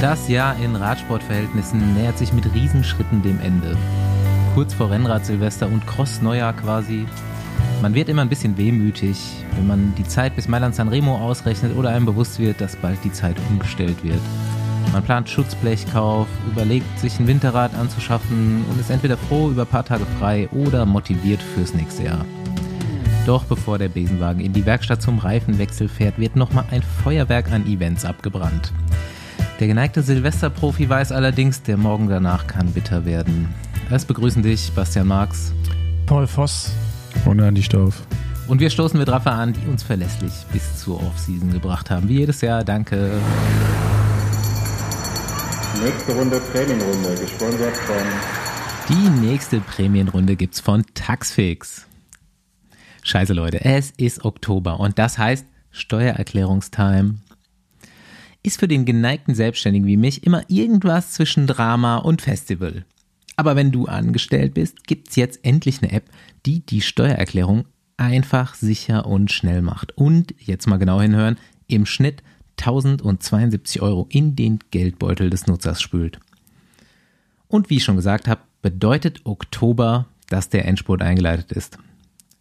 Das Jahr in Radsportverhältnissen nähert sich mit Riesenschritten dem Ende. Kurz vor Rennrad Silvester und Cross Neujahr quasi. Man wird immer ein bisschen wehmütig, wenn man die Zeit bis Mailand San Remo ausrechnet oder einem bewusst wird, dass bald die Zeit umgestellt wird. Man plant Schutzblechkauf, überlegt, sich ein Winterrad anzuschaffen und ist entweder froh über ein paar Tage frei oder motiviert fürs nächste Jahr. Doch bevor der Besenwagen in die Werkstatt zum Reifenwechsel fährt, wird nochmal ein Feuerwerk an Events abgebrannt. Der geneigte Silvesterprofi weiß allerdings, der Morgen danach kann bitter werden. Es begrüßen dich Bastian Marx, Paul Voss und Andi Stauf. Und wir stoßen mit Raffa an, die uns verlässlich bis zur Offseason gebracht haben. Wie jedes Jahr, danke. Nächste Runde Prämienrunde, gesponsert von. Die nächste Prämienrunde gibt's von Taxfix. Scheiße, Leute, es ist Oktober und das heißt Steuererklärungstime ist für den geneigten Selbstständigen wie mich immer irgendwas zwischen Drama und Festival. Aber wenn du angestellt bist, gibt's jetzt endlich eine App, die die Steuererklärung einfach, sicher und schnell macht. Und jetzt mal genau hinhören, im Schnitt 1072 Euro in den Geldbeutel des Nutzers spült. Und wie ich schon gesagt habe, bedeutet Oktober, dass der Endspurt eingeleitet ist.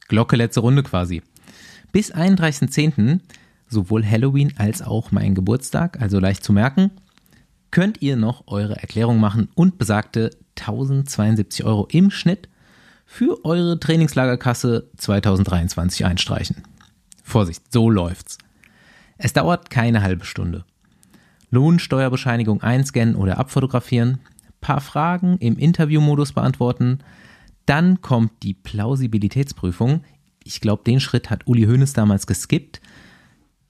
Glocke letzte Runde quasi. Bis 31.10 sowohl Halloween als auch mein Geburtstag, also leicht zu merken, könnt ihr noch eure Erklärung machen und besagte 1072 Euro im Schnitt für eure Trainingslagerkasse 2023 einstreichen. Vorsicht, so läuft's. Es dauert keine halbe Stunde. Lohnsteuerbescheinigung einscannen oder abfotografieren, paar Fragen im Interviewmodus beantworten, dann kommt die Plausibilitätsprüfung. Ich glaube, den Schritt hat Uli Hoeneß damals geskippt.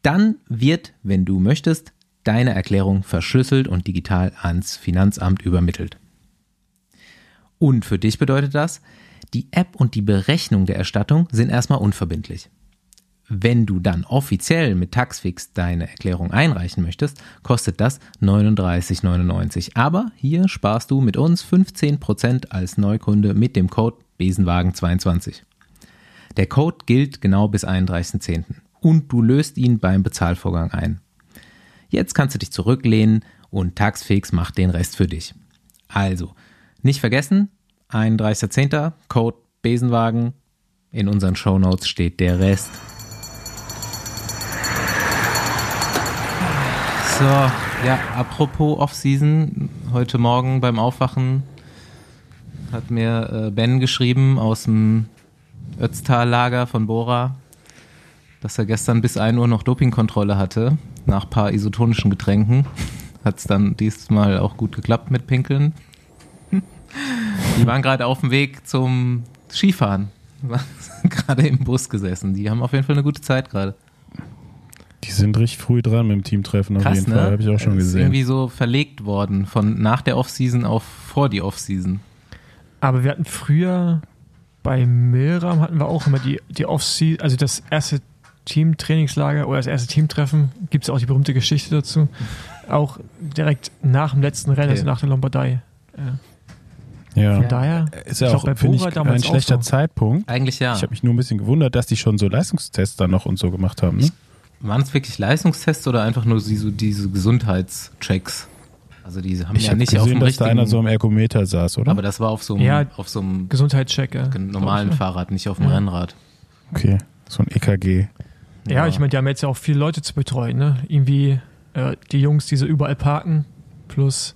Dann wird, wenn du möchtest, deine Erklärung verschlüsselt und digital ans Finanzamt übermittelt. Und für dich bedeutet das, die App und die Berechnung der Erstattung sind erstmal unverbindlich. Wenn du dann offiziell mit Taxfix deine Erklärung einreichen möchtest, kostet das 39,99. Aber hier sparst du mit uns 15% als Neukunde mit dem Code Besenwagen22. Der Code gilt genau bis 31.10 und du löst ihn beim Bezahlvorgang ein. Jetzt kannst du dich zurücklehnen und Taxfix macht den Rest für dich. Also, nicht vergessen, 31.10. Code Besenwagen. In unseren Shownotes steht der Rest. So, ja, apropos Off-Season, heute Morgen beim Aufwachen hat mir äh, Ben geschrieben aus dem Ötztal-Lager von Bora, dass er gestern bis 1 Uhr noch Dopingkontrolle hatte, nach ein paar isotonischen Getränken. Hat es dann diesmal auch gut geklappt mit Pinkeln. Die waren gerade auf dem Weg zum Skifahren. gerade im Bus gesessen. Die haben auf jeden Fall eine gute Zeit gerade. Die sind richtig früh dran mit dem Teamtreffen auf Krass, jeden ne? Fall, habe ich auch schon Das Ist gesehen. irgendwie so verlegt worden von nach der Offseason auf vor die Offseason. Aber wir hatten früher bei Milram hatten wir auch immer die, die Off-Season, also das erste Teamtrainingslager oder das erste Teamtreffen, gibt es auch die berühmte Geschichte dazu. Auch direkt nach dem letzten Rennen, also Okay. nach der Lombardei. Ja. Von daher, Ist ja ich glaub, auch, bei Bora ich, damals ein schlechter so. Zeitpunkt. Eigentlich ja. Ich habe mich nur ein bisschen gewundert, dass die schon so Leistungstests dann noch und so gemacht haben. Ne? Waren es wirklich Leistungstests oder einfach nur diese, diese Gesundheitschecks? Also die haben Ich ja habe nicht auf gesehen, dem dass da einer so am Ergometer saß, oder? aber das war auf so einem, Ja. auf so einem Gesundheitscheck. Ja, normalen Fahrrad, nicht auf dem Ja. Rennrad. okay, so ein EKG. Ne? Ja, ich meine, die haben jetzt ja auch viele Leute zu betreuen. Ne? Irgendwie äh, die Jungs, die so überall parken, plus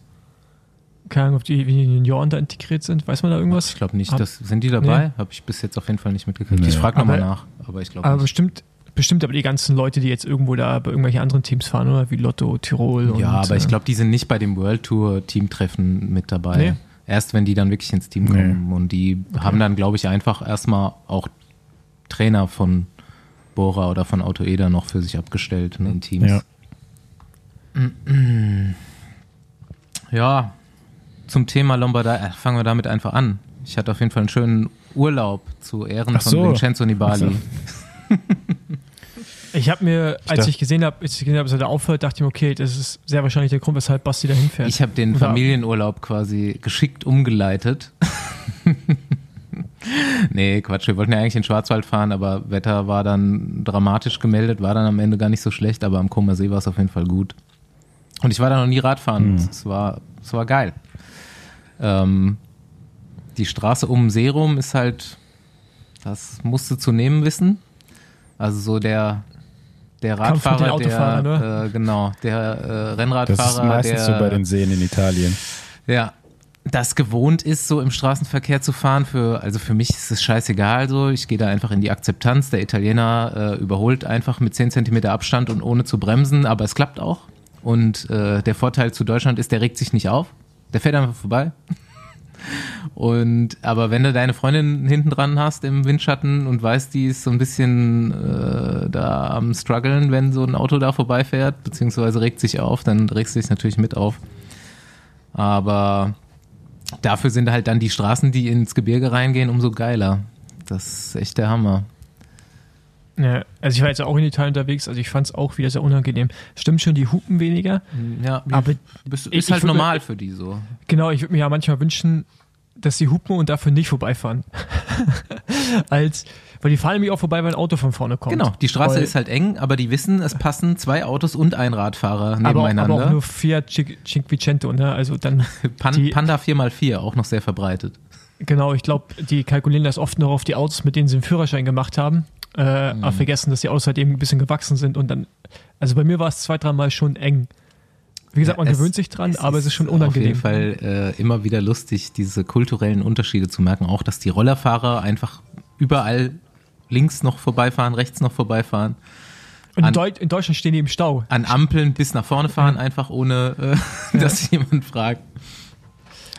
keine Ahnung, ob die wie die Junioren da integriert sind. Weiß man da irgendwas? Ich glaube nicht. Hab- Das, sind die dabei? Habe ich bis jetzt auf jeden Fall nicht mitgekriegt. Nee. Ich frage nochmal nach, aber ich glaube Aber nicht. bestimmt, bestimmt aber die ganzen Leute, die jetzt irgendwo da bei irgendwelchen anderen Teams fahren, oder? Wie Lotto, Tirol und. Ja, aber ich äh, glaube, die sind nicht bei dem World Tour Teamtreffen mit dabei. Nee. Erst wenn die dann wirklich ins Team Nee. kommen. Und die haben dann, glaube ich, einfach erstmal auch Trainer von Bora oder von Auto Eder noch für sich abgestellt in den Teams. Ja. Ja, zum Thema Lombardei, äh, fangen wir damit einfach an. Ich hatte auf jeden Fall einen schönen Urlaub zu Ehren Ach von so. Vincenzo Nibali. So. Ich habe mir, als ich gesehen habe, als ich gesehen habe, dass er da aufhört, dachte ich mir, okay, das ist sehr wahrscheinlich der Grund, weshalb Basti da hinfährt. Ich habe den Familienurlaub quasi geschickt umgeleitet. nee, Quatsch, wir wollten ja eigentlich in Schwarzwald fahren, aber Wetter war dann dramatisch gemeldet, war dann am Ende gar nicht so schlecht, aber am Comer See war es auf jeden Fall gut. Und ich war da noch nie Radfahren. Mhm. Es war, es war geil. Ähm, die Straße um Serum ist halt, das musst du zu nehmen wissen. Also so der, der den Radfahrer, der, äh, genau, der äh, Das Rennradfahrer, ist meistens der, so bei den Seen in Italien. ja, das gewohnt ist, so im Straßenverkehr zu fahren. Für, also für mich ist es scheißegal so. Ich gehe da einfach in die Akzeptanz. Der Italiener äh, überholt einfach mit 10 Zentimeter Abstand und ohne zu bremsen, aber es klappt auch. Und äh, der Vorteil zu Deutschland ist, der regt sich nicht auf. Der fährt einfach vorbei. Und aber wenn du deine Freundin hinten dran hast im Windschatten und weißt, die ist so ein bisschen äh, da am struggeln, wenn so ein Auto da vorbeifährt, beziehungsweise regt sich auf, dann regst du dich natürlich mit auf. Aber dafür sind halt dann die Straßen, die ins Gebirge reingehen, umso geiler. Das ist echt der Hammer. Ja, also ich war jetzt auch in Italien unterwegs, also ich fand es auch wieder sehr unangenehm. Stimmt schon, die hupen weniger, Ja, aber ich- ist halt ich würd- normal für die so. genau, ich würde mir ja manchmal wünschen, dass die hupen und dafür nicht vorbeifahren. Als, weil die fahren nämlich auch vorbei, wenn ein Auto von vorne kommt. Genau, die Straße weil, ist halt eng, aber die wissen, es passen zwei Autos und ein Radfahrer aber, auch- nebeneinander. aber auch nur Fiat Cin- Cinquecento, ne? Also dann, Pan die- Panda 4x4, auch noch sehr verbreitet. genau, ich glaube, die kalkulieren das oft noch auf die Autos, mit denen sie den Führerschein gemacht haben. Äh, Mhm. Aber vergessen, dass die Autos halt eben ein bisschen gewachsen sind und dann, also bei mir war es zwei, dreimal schon eng. Wie gesagt, man Ja, es- gewöhnt sich dran, aber es ist schon unangenehm. Auf jeden Fall äh, immer wieder lustig, diese kulturellen Unterschiede zu merken. Auch, dass die Rollerfahrer einfach überall links noch vorbeifahren, rechts noch vorbeifahren. Und in, an- in Deutschland stehen die im Stau. An Ampeln bis nach vorne fahren, einfach ohne, äh, dass jemand fragt.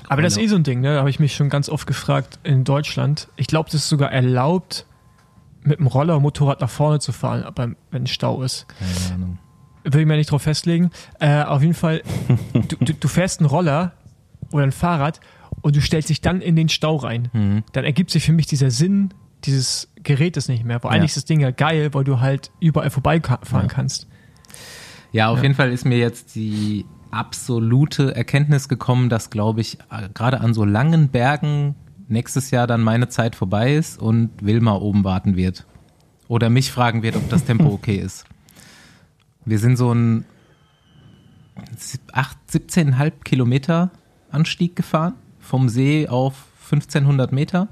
Aber das ist Genau. eh so ein Ding, ne? Da habe ich mich schon ganz oft gefragt in Deutschland. Ich glaube, das ist sogar erlaubt, mit dem Roller und Motorrad nach vorne zu fahren, beim, wenn Stau ist. Keine Ahnung. Will ich mir nicht drauf festlegen. Äh, auf jeden Fall, du, du, du fährst einen Roller oder ein Fahrrad und du stellst dich dann in den Stau rein. Mhm. Dann ergibt sich für mich dieser Sinn dieses Gerätes nicht mehr. Wo eigentlich ist das Ding ja geil, weil du halt überall vorbeifahren kannst. Ja, auf Ja. jeden Fall ist mir jetzt die absolute Erkenntnis gekommen, dass, glaube ich, äh, gerade an so langen Bergen nächstes Jahr dann meine Zeit vorbei ist und Wilma oben warten wird. Oder mich fragen wird, ob das Tempo okay ist. Wir sind so ein 8, 17,5 Kilometer Anstieg gefahren, vom See auf 1500 Meter.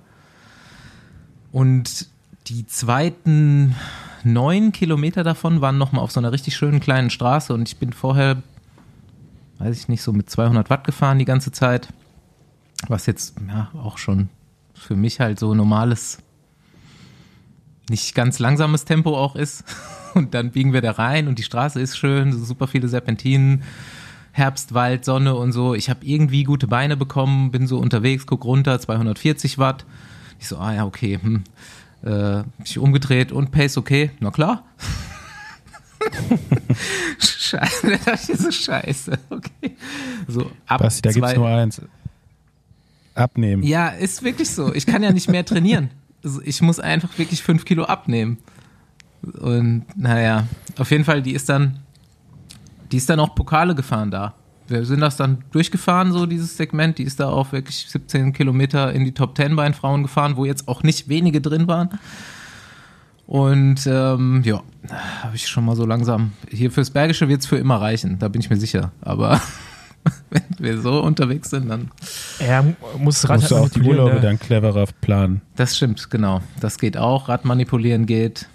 Und die zweiten neun Kilometer davon waren nochmal auf so einer richtig schönen kleinen Straße und ich bin vorher, weiß ich nicht, so mit 200 Watt gefahren die ganze Zeit. Was jetzt ja, auch schon für mich halt so normales, nicht ganz langsames Tempo auch ist. Und dann biegen wir da rein und die Straße ist schön, super viele Serpentinen, Herbst, Wald, Sonne und so. Ich habe irgendwie gute Beine bekommen, bin so unterwegs, guck runter, 240 Watt. Ich so, ah ja, okay, hm. Äh, mich umgedreht und Pace okay, na klar. Scheiße, das ist so scheiße. Okay. So, ab Basti, da gibt's zwei- nur eins. Abnehmen. Ja, ist wirklich so. Ich kann ja nicht mehr trainieren. Also ich muss einfach wirklich fünf Kilo abnehmen. Und naja, auf jeden Fall, die ist dann, die ist dann auch Pokale gefahren da. Wir sind das dann durchgefahren, so dieses Segment. Die ist da auch wirklich 17 Kilometer in die Top 10 bei den Frauen gefahren, wo jetzt auch nicht wenige drin waren. Und ähm, ja, habe ich schon mal so langsam. Hier fürs Bergische wird es für immer reichen, da bin ich mir sicher. Aber wenn wir so unterwegs sind, dann. Er muss das Rad Musst du halt auch die manipulieren, Urlaube ne? dann cleverer planen. Das stimmt, genau. Das geht auch. Radmanipulieren geht.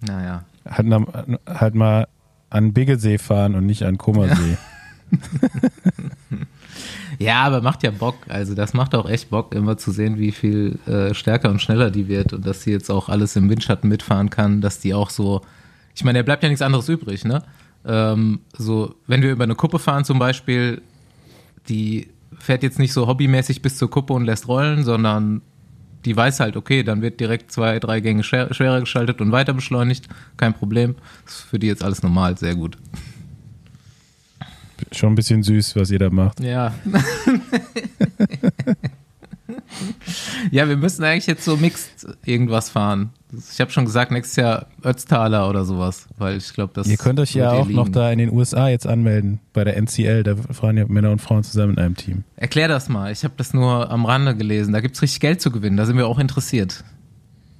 Naja. Halt, halt mal an Biggesee fahren und nicht an Kummersee. Ja, aber macht ja Bock. Also das macht auch echt Bock, immer zu sehen, wie viel äh, stärker und schneller die wird und dass sie jetzt auch alles im Windschatten mitfahren kann, dass die auch so. Ich meine, da bleibt ja nichts anderes übrig, ne? Ähm, so, wenn wir über eine Kuppe fahren zum Beispiel, die fährt jetzt nicht so hobbymäßig bis zur Kuppe und lässt rollen, sondern die weiß halt, okay, dann wird direkt zwei, drei Gänge schwer, schwerer geschaltet und weiter beschleunigt. Kein Problem. Das ist für die jetzt alles normal, sehr gut. Schon ein bisschen süß, was ihr da macht. Ja. ja, wir müssen eigentlich jetzt so mixed irgendwas fahren. Ich habe schon gesagt, nächstes Jahr Ötztaler oder sowas, weil ich glaube, das Ihr könnt euch ja auch noch liegen. da in den USA jetzt anmelden, bei der NCL. Da fahren ja Männer und Frauen zusammen in einem Team. Erklär das mal. Ich habe das nur am Rande gelesen. Da gibt's richtig Geld zu gewinnen. Da sind wir auch interessiert.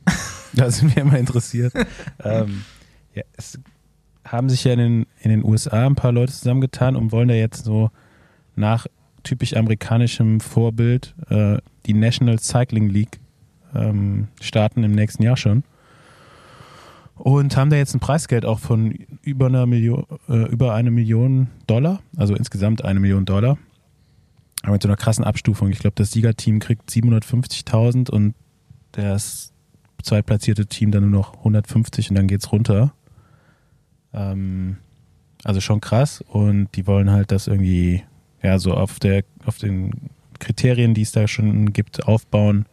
Da sind wir immer interessiert. ähm, ja, es haben sich ja in den, in den USA ein paar Leute zusammengetan und wollen da jetzt so nach typisch amerikanischem Vorbild äh, die National Cycling League ähm, starten im nächsten Jahr schon. Und haben da jetzt ein Preisgeld auch von über einer Million, äh, über eine Million Dollar, also insgesamt eine Million Dollar. Aber mit so einer krassen Abstufung. Ich glaube, das Siegerteam kriegt 750.000 und das zweitplatzierte Team dann nur noch 150 und dann geht's runter. Ähm, also schon krass und die wollen halt das irgendwie ja so auf der auf den Kriterien, die es da schon gibt, aufbauen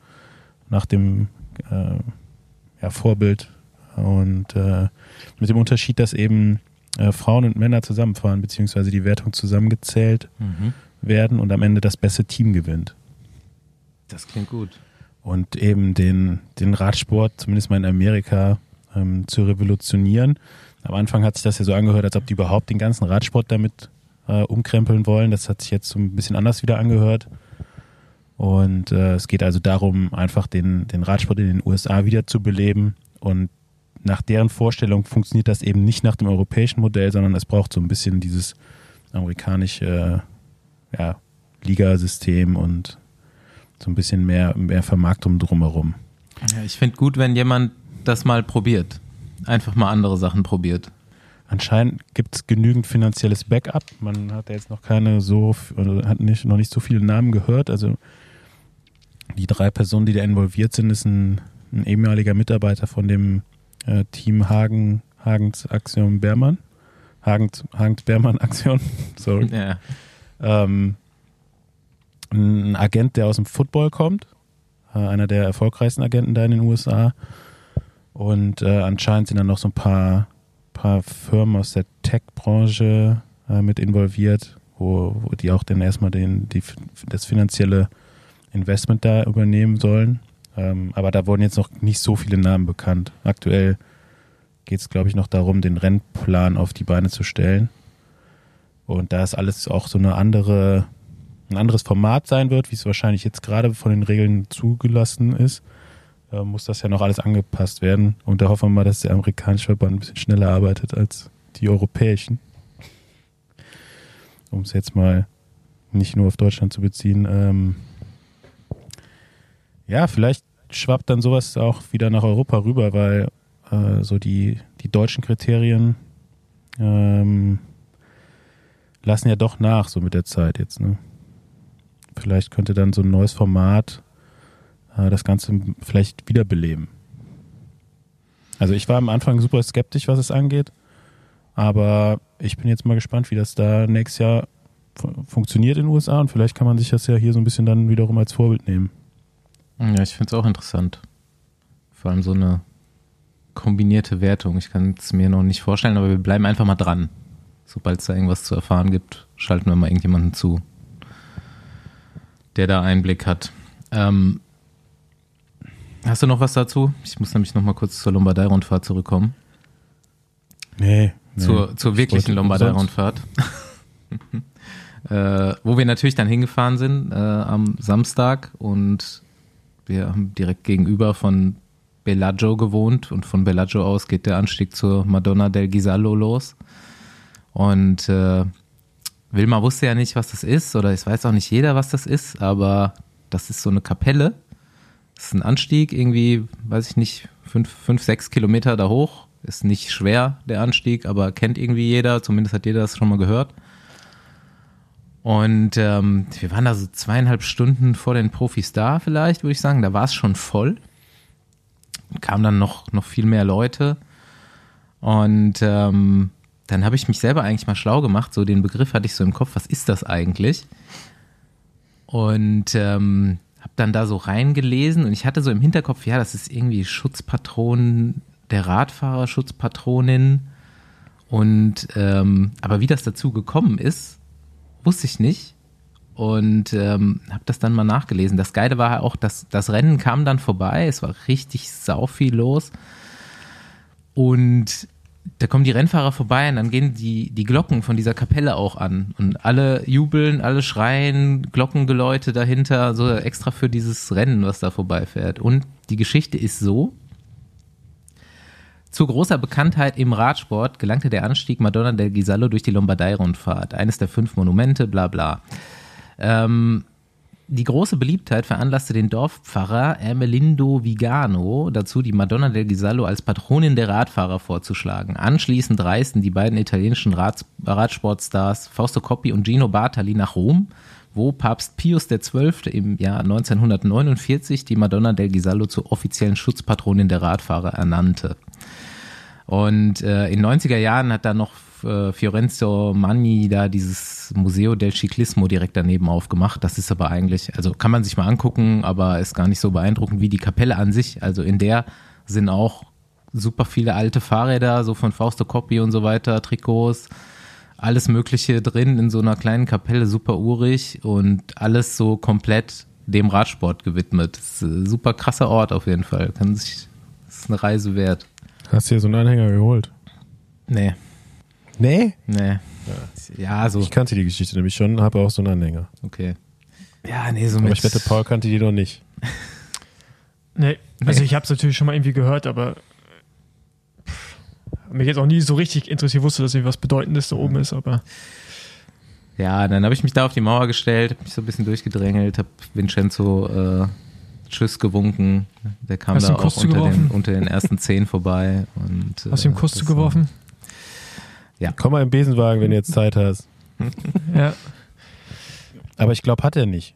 nach dem äh, ja, Vorbild und äh, mit dem Unterschied, dass eben äh, Frauen und Männer zusammenfahren beziehungsweise die Wertung zusammengezählt Mhm. werden und am Ende das beste Team gewinnt Das klingt gut. und eben den, den Radsport, zumindest mal in Amerika, ähm, zu revolutionieren. Am Anfang hat sich das ja so angehört, als ob die überhaupt den ganzen Radsport damit äh, umkrempeln wollen. Das hat sich jetzt so ein bisschen anders wieder angehört. Und äh, es geht also darum, einfach den, den Radsport in den USA wieder zu beleben. Und nach deren Vorstellung funktioniert das eben nicht nach dem europäischen Modell, sondern es braucht so ein bisschen dieses amerikanische ja, Ligasystem und so ein bisschen mehr, mehr Vermarktung drumherum. Ja, ich finde gut, wenn jemand das mal probiert. Einfach mal andere Sachen probiert. Anscheinend gibt es genügend finanzielles Backup. Man hat ja jetzt noch keine so, oder hat nicht, noch nicht so viele Namen gehört. Also die drei Personen, die da involviert sind, ist ein, ein ehemaliger Mitarbeiter von dem äh, Team Hagen, Hagens Aktion Bermann. Hagens, Hagens Bermann Aktion, sorry. Ja. ähm, ein Agent, der aus dem Football kommt, äh, einer der erfolgreichsten Agenten da in den USA. Und äh, anscheinend sind da noch so ein paar, paar Firmen aus der Tech-Branche äh, mit involviert, wo, wo die auch dann erstmal den, die, das finanzielle Investment da übernehmen sollen. Ähm, aber da wurden jetzt noch nicht so viele Namen bekannt. Aktuell geht es, glaube ich, noch darum, den Rennplan auf die Beine zu stellen. Und da es alles auch so eine andere, ein anderes Format sein wird, wie es wahrscheinlich jetzt gerade von den Regeln zugelassen ist, äh, muss das ja noch alles angepasst werden. Und da hoffen wir mal, dass der amerikanische Verband ein bisschen schneller arbeitet als die europäischen. Um es jetzt mal nicht nur auf Deutschland zu beziehen. Ähm ja, vielleicht schwappt dann sowas auch wieder nach Europa rüber, weil äh, so die, die deutschen Kriterien ähm, lassen ja doch nach, so mit der Zeit jetzt. Ne? Vielleicht könnte dann so ein neues Format das Ganze vielleicht wiederbeleben. Also ich war am Anfang super skeptisch, was es angeht, aber ich bin jetzt mal gespannt, wie das da nächstes Jahr fu- funktioniert in den USA und vielleicht kann man sich das ja hier so ein bisschen dann wiederum als Vorbild nehmen. Ja, ich finde es auch interessant. Vor allem so eine kombinierte Wertung. Ich kann es mir noch nicht vorstellen, aber wir bleiben einfach mal dran. Sobald es da irgendwas zu erfahren gibt, schalten wir mal irgendjemanden zu, der da Einblick hat. Ähm, hast du noch was dazu? Ich muss nämlich noch mal kurz zur Lombardei-Rundfahrt zurückkommen. Nee. nee. zur, zur Ich wirklichen Lombardei-Rundfahrt. äh, wo wir natürlich dann hingefahren sind äh, am Samstag und wir haben direkt gegenüber von Bellagio gewohnt und von Bellagio aus geht der Anstieg zur Madonna del Ghisallo los. Und äh, Wilma wusste ja nicht, was das ist oder es weiß auch nicht jeder, was das ist, aber das ist so eine Kapelle. Ist ein Anstieg, irgendwie, weiß ich nicht, fünf, fünf, sechs Kilometer da hoch. Ist nicht schwer, der Anstieg, aber kennt irgendwie jeder, zumindest hat jeder das schon mal gehört. Und ähm, wir waren da so zweieinhalb Stunden vor den Profis da, vielleicht, würde ich sagen. Da war es schon voll. Kamen dann noch, noch viel mehr Leute. Und ähm, dann habe ich mich selber eigentlich mal schlau gemacht. So den Begriff hatte ich so im Kopf, was ist das eigentlich? Und ähm, habe dann da so reingelesen und ich hatte so im Hinterkopf, ja, das ist irgendwie Schutzpatron der Radfahrer, Schutzpatronin. Und ähm, aber wie das dazu gekommen ist, wusste ich nicht. Und ähm, habe das dann mal nachgelesen. Das Geile war auch, dass das Rennen kam dann vorbei. Es war richtig sau viel los. Und da kommen die Rennfahrer vorbei und dann gehen die, die Glocken von dieser Kapelle auch an. Und alle jubeln, alle schreien, Glockengeläute dahinter, so extra für dieses Rennen, was da vorbeifährt. Und die Geschichte ist so, Zu großer Bekanntheit im Radsport gelangte der Anstieg Madonna del Gisallo durch die Lombardei-Rundfahrt, eines der fünf Monumente, bla bla. Ähm, die große Beliebtheit veranlasste den Dorfpfarrer Ermelindo Vigano dazu, die Madonna del Gisallo als Patronin der Radfahrer vorzuschlagen. Anschließend reisten die beiden italienischen Rad Radsportstars Fausto Coppi und Gino Bartali nach Rom, wo Papst Pius XII. im Jahr 1949 die Madonna del Gisallo zur offiziellen Schutzpatronin der Radfahrer ernannte. Und äh, in 90er Jahren hat dann noch äh, Fiorenzo Magni da dieses Museo del Ciclismo direkt daneben aufgemacht. Das ist aber eigentlich, also kann man sich mal angucken, aber ist gar nicht so beeindruckend wie die Kapelle an sich. Also in der sind auch super viele alte Fahrräder, so von Fausto Coppi und so weiter, Trikots, alles Mögliche drin in so einer kleinen Kapelle, super urig und alles so komplett dem Radsport gewidmet. Das ist ein super krasser Ort auf jeden Fall. Kann sich, das ist eine Reise wert. Hast du dir so einen Anhänger geholt? Nee, Nee? nee. Ja, so, Ich kannte die Geschichte nämlich schon, habe auch so einen Anhänger. okay. Ja, nee, so Aber mit. ich wette, Paul kannte die noch nicht. Nee, also ich habe es natürlich schon mal irgendwie gehört, aber mich jetzt auch nie so richtig interessiert, wusste, dass irgendwie was Bedeutendes da oben ist, aber Ja, dann habe ich mich da auf die Mauer gestellt, habe mich so ein bisschen durchgedrängelt, habe Vincenzo äh, Tschüss gewunken. Der kam Hast da auch unter den, zugeworfen? unter den ersten zehn vorbei. Und, hast du ihm äh, Kuss das, zugeworfen? Komm mal im Besenwagen, wenn du jetzt Zeit hast. Ja. Aber ich glaube, hat er nicht.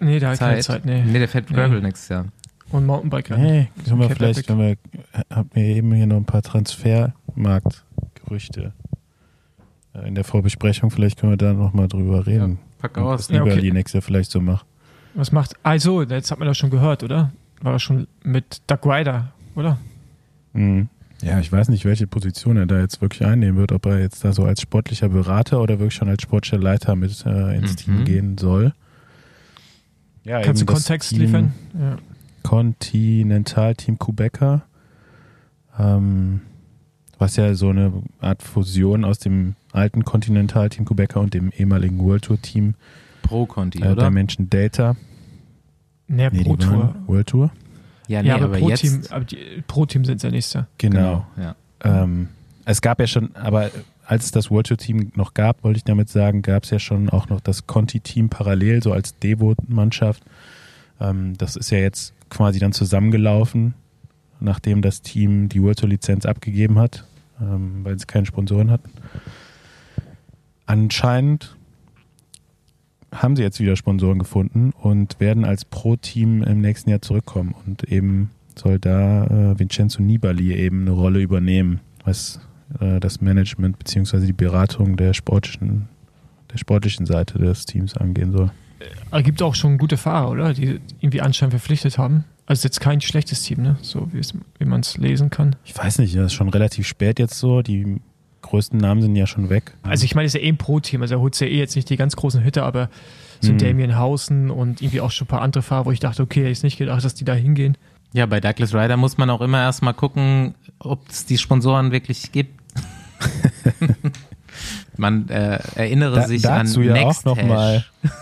Nee, der hat keine Zeit. Zeit, nee. Nee, der fährt Nee. Gravel nächstes Jahr. Und Mountainbike rennen. Nee, können wir vielleicht, können wir, haben wir eben hier noch ein paar Transfermarktgerüchte äh, in der Vorbesprechung. Vielleicht können wir da nochmal drüber reden. Pack Was aus. Ja, okay. Nächstes Jahr vielleicht so macht. Was macht. Also, jetzt hat man das schon gehört, oder? War das schon mit Doug Ryder, oder? Mhm. Ja, ich weiß nicht, welche Position er da jetzt wirklich einnehmen wird, ob er jetzt da so als sportlicher Berater oder wirklich schon als sportlicher Leiter mit äh, ins Mhm. Team gehen soll. Ja, Kannst du Kontext Team liefern? Ja. Continental Team Quebecer, ähm, was ja so eine Art Fusion aus dem alten Continental Team Quebecer und dem ehemaligen World Tour Team Pro Conti, äh, oder? bei Menschen Data. Nee, Nee, Pro Tour. World Tour. Ja, nee, ja, aber, aber, Pro jetzt. Team, aber die, Pro Team sind ja nächster. Genau. Ja. Ähm, es gab ja schon, aber als es das World Tour Team noch gab, wollte ich damit sagen, gab es ja schon auch noch das Conti-Team parallel, so als Devo-Mannschaft. Ähm, das ist ja jetzt quasi dann zusammengelaufen, nachdem das Team die World Tour Lizenz abgegeben hat, ähm, weil sie keine Sponsoren hatten. Anscheinend haben sie jetzt wieder Sponsoren gefunden und werden als Pro-Team im nächsten Jahr zurückkommen und eben soll da äh, Vincenzo Nibali eben eine Rolle übernehmen, was äh, das Management beziehungsweise die Beratung der sportlichen, der sportlichen Seite des Teams angehen soll. Aber gibt auch schon gute Fahrer, oder? Die irgendwie anscheinend verpflichtet haben. Also jetzt kein schlechtes Team, ne? So wie, es- wie man es lesen kann. Ich weiß nicht, das ist schon relativ spät jetzt so. Die größten Namen sind ja schon weg. Also ich meine, es ist ja eh ein Pro-Team. Also er holt ja eh jetzt nicht die ganz großen Hitter, aber so Mhm. Damien Hausen und irgendwie auch schon ein paar andere Fahrer, wo ich dachte, okay, hätte ich nicht gedacht, dass die da hingehen. ja, bei Douglas Ryder muss man auch immer erstmal gucken, ob es die Sponsoren wirklich gibt. man äh, erinnere Da- sich dazu an ja Next auch noch mal. Hash.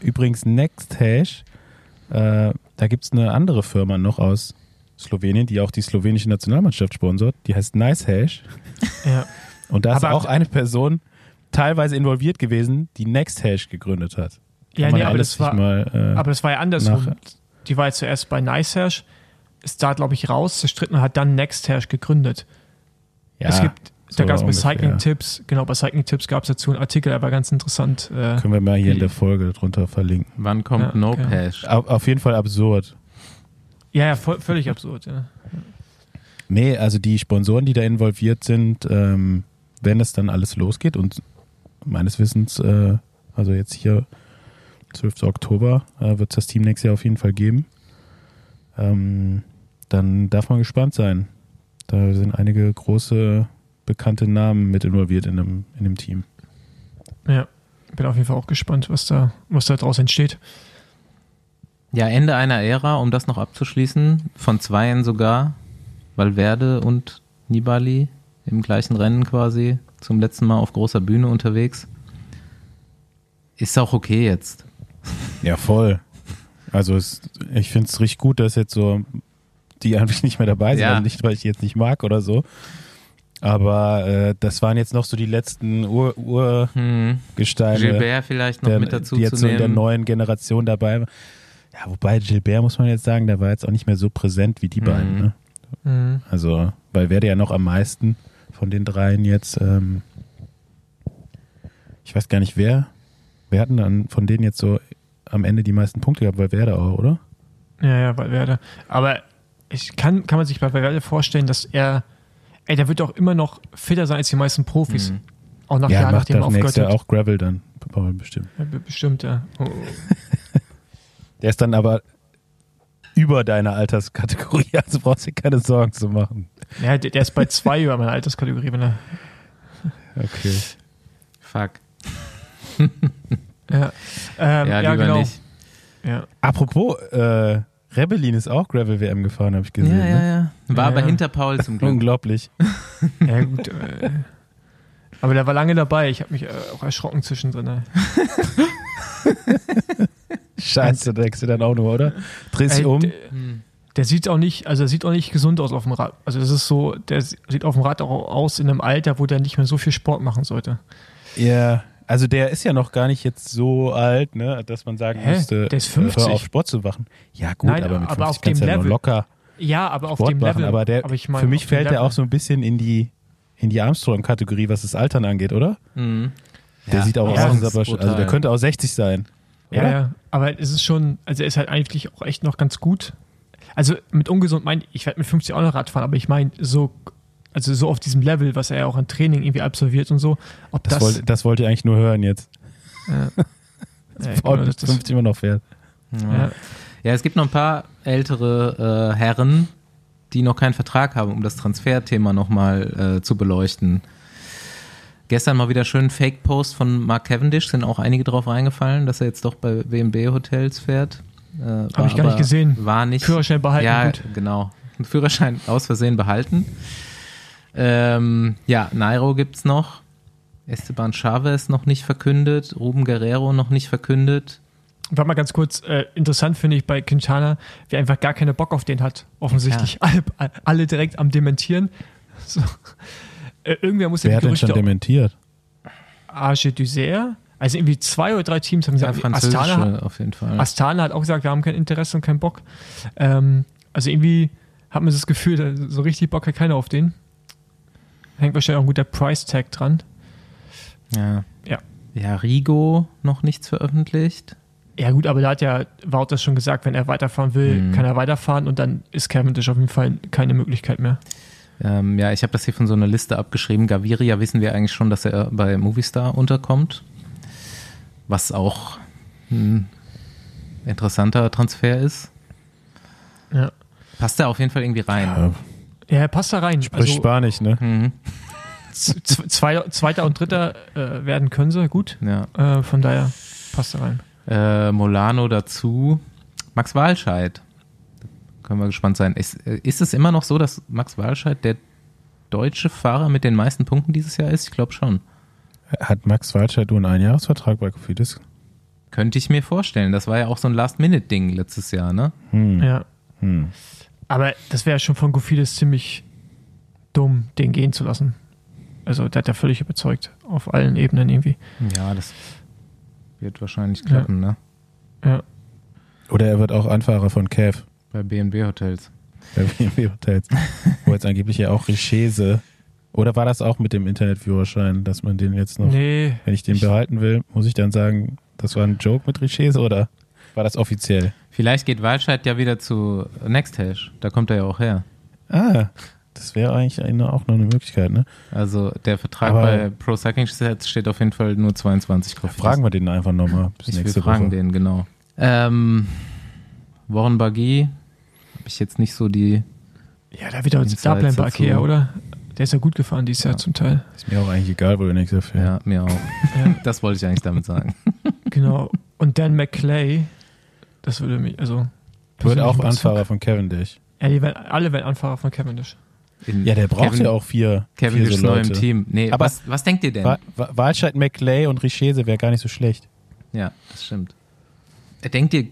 Übrigens, Nexthash, äh, da gibt es eine andere Firma noch aus Slowenien, die auch die slowenische Nationalmannschaft sponsort. Die heißt NiceHash. Ja. Und da ist Aber- auch eine Person teilweise involviert gewesen, die Nexthash gegründet hat. Ja, nee, aber das war, mal, äh, aber das war ja andersrum. nach- Die war jetzt zuerst bei Nicehash, ist da, glaube ich, raus, zerstritten und hat dann Nexthash gegründet. ja, es gibt, so da gab es bei ungefähr. Cycling-Tipps, genau, bei Cycling-Tipps gab es dazu einen Artikel, der war ganz interessant. Äh, Können wir mal hier in der Folge drunter verlinken. Wann kommt Ja, No okay. Hash? Auf, auf jeden Fall absurd. Ja, ja, voll, völlig absurd, ja. Nee, also die Sponsoren, die da involviert sind, ähm, wenn es dann alles losgeht und meines Wissens, äh, also jetzt hier 12. Oktober, äh, wird es das Team nächstes Jahr auf jeden Fall geben. Ähm, dann darf man gespannt sein. Da sind einige große, bekannte Namen mit involviert in dem, in dem Team. Ja, bin auf jeden Fall auch gespannt, was da, was da draus entsteht. Ja, Ende einer Ära, um das noch abzuschließen, von zweien sogar, Valverde und Nibali im gleichen Rennen quasi, zum letzten Mal auf großer Bühne unterwegs. Ist auch okay jetzt. Ja, voll. Also es, ich finde es richtig gut, dass jetzt so die einfach nicht mehr dabei sind. Ja. Also nicht, weil ich jetzt nicht mag oder so. Aber äh, das waren jetzt noch so die letzten Ur Hm. Urgesteine, Gilbert vielleicht noch der, mit dazu die jetzt so in der neuen Generation dabei waren. Ja, wobei Gilbert, muss man jetzt sagen, der war jetzt auch nicht mehr so präsent wie die Mhm. beiden. Ne? Mhm. Also, weil wer der ja noch am meisten von den dreien jetzt, ähm, ich weiß gar nicht wer, wer hatten dann von denen jetzt so am Ende die meisten Punkte gehabt, weil Werder auch, oder? Ja, ja, Valverde. Aber ich kann, kann man sich bei Valverde vorstellen, dass er, ey, der wird auch immer noch fitter sein als die meisten Profis. Mhm. Auch nach ja, Jahren, nachdem er aufgehört hat. auch Gravel dann, bestimmt. Ja, be- bestimmt, ja. Oh, oh. Der ist dann aber über deiner Alterskategorie, also brauchst du dir keine Sorgen zu machen. Ja, der, der ist bei zwei über meiner Alterskategorie, wenn er. Okay. Fuck. Ja, ähm, ja, ja, lieber genau. nicht. Ja. Apropos, äh, Rebellin ist auch Gravel-WM gefahren, habe ich Ja, gesehen. ja, ne? ja. War Ja, aber ja. hinter Paul zum Glück. Unglaublich. ja, gut. Äh, aber der war lange dabei. Ich habe mich äh, auch erschrocken zwischendrin. Scheiße, denkst du dann auch nur, oder? Drehst dich um. der, der sieht auch nicht, also er sieht auch nicht gesund aus auf dem Rad. Also das ist so, der sieht auf dem Rad auch aus in einem Alter, wo der nicht mehr so viel Sport machen sollte. Ja, also der ist ja noch gar nicht jetzt so alt, ne, dass man sagen Hä? müsste, Der ist äh, 50. hör auf Sport zu machen. Ja gut, Nein, aber mit aber 50 auf kannst dem du ja noch Level. locker Ja, aber auf Sport dem machen. Level. aber der, ich meine, für mich auf fällt der auch so ein bisschen in die in die Armstrong-Kategorie, was das Altern angeht, oder? Mhm. Der Ja, sieht auch ja, aus, aber, also der könnte auch 60 sein. Ja, oder? ja, aber es ist schon, also er ist halt eigentlich auch echt noch ganz gut. Also mit ungesund meine ich, ich werde mit 50 auch noch Rad fahren, aber ich meine so, also so auf diesem Level, was er ja auch an Training irgendwie absolviert und so, ob Das, das, wollte, das wollte ich eigentlich nur hören jetzt. ja, ja, Paul genau, bis das, das, 50 immer noch fährt. Ja. ja, ja, es gibt noch ein paar ältere äh, Herren, die noch keinen Vertrag haben, um das Transferthema nochmal äh, zu beleuchten. Gestern mal wieder schön Fake-Post von Mark Cavendish, sind auch einige drauf reingefallen, dass er jetzt doch bei WMB-Hotels fährt. Äh, Habe ich gar nicht gesehen. War nicht. Führerschein behalten, Ja, gut. genau. Einen Führerschein aus Versehen behalten. Ähm, ja, Nairo gibt's noch. Esteban Chavez noch nicht verkündet. Ruben Guerrero noch nicht verkündet. Warte mal ganz kurz, äh, interessant finde ich bei Quintana, wie er einfach gar keine Bock auf den hat, offensichtlich. Alle, alle direkt am Dementieren. So. Äh, irgendwer muss ja Wer hat denn schon dementiert? Arge Duser, also irgendwie zwei oder drei Teams haben Ja, gesagt, Astana, französische auf jeden Fall. Astana hat auch gesagt, wir haben kein Interesse und keinen Bock. Ähm, also irgendwie hat man das Gefühl, da- so richtig Bock hat keiner auf den. Hängt wahrscheinlich auch ein guter Price-Tag dran. Ja. Ja. Ja, Rigo noch nichts veröffentlicht. Ja gut, aber da hat ja Wout das schon gesagt, wenn er weiterfahren will, Mhm. kann er weiterfahren und dann ist Cavendish auf jeden Fall keine Möglichkeit mehr. Ähm, ja, ich habe das hier von so einer Liste abgeschrieben. Gaviria wissen wir eigentlich schon, dass er bei Movistar unterkommt. Was auch ein interessanter Transfer ist. Ja, Passt er auf jeden Fall irgendwie rein. Ja, ja er passt da rein. sprich Also Spanisch, ne? Mhm. Zweiter und Dritter äh, werden können sie, gut. Ja. Äh, von daher passt da rein. Äh, Molano dazu. Max Walscheid. Können wir gespannt sein. Ist, äh, ist es immer noch so, dass Max Walscheid der deutsche Fahrer mit den meisten Punkten dieses Jahr ist? Ich glaube schon. Hat Max Walscheid nur einen Einjahresvertrag bei Cofidis? Könnte ich mir vorstellen. Das war ja auch so ein Last-Minute-Ding letztes Jahr, ne? Hm. Ja. Hm. Aber das wäre schon von Gofides ziemlich dumm, den gehen zu lassen. Also der hat ja völlig überzeugt. Auf allen Ebenen irgendwie. Ja, das wird wahrscheinlich klappen, ne? Ja. Oder er wird auch Anfahrer von Cav, Bei BMW Hotels. der BMW Hotels. Wo jetzt angeblich ja auch Richese. Oder war das auch mit dem Internetführerschein, dass man den jetzt noch, Nee, wenn ich den ich- behalten will, muss ich dann sagen, das war ein Joke mit Richese oder war das offiziell? Vielleicht geht Walscheid ja wieder zu Nexthash. Da kommt er ja auch her. Ah, das wäre eigentlich eine, auch noch eine Möglichkeit, ne? Also der Vertrag Aber- bei Pro Cycling Stats steht auf jeden Fall nur 22 Profis. Fragen wir den einfach nochmal bis Ich will nächste fragen Woche. den, genau. Ähm, Warren Baggy. Habe ich jetzt nicht so die. ja, da bleiben bei dazu. Ikea, oder? Der ist ja gut gefahren dieses Jahr Ja. zum Teil. Ist mir auch eigentlich egal, wo der nächste fährt. Ja, mir auch. Ja, Das wollte ich eigentlich damit sagen. genau. Und Dan McClay, das würde mich, also. Wird auch Anfahrer von Cavendish. Ja, die werden, alle werden Anfahrer von Cavendish. In Ja, der braucht Kevin- ja auch vier, Kevin vier ist so neu im. Team. Nee, Aber- was, was denkt ihr denn? Wa Wa Walscheid, McLay und Richese wäre gar nicht so schlecht. Ja, das stimmt. Äh, Denkt ihr,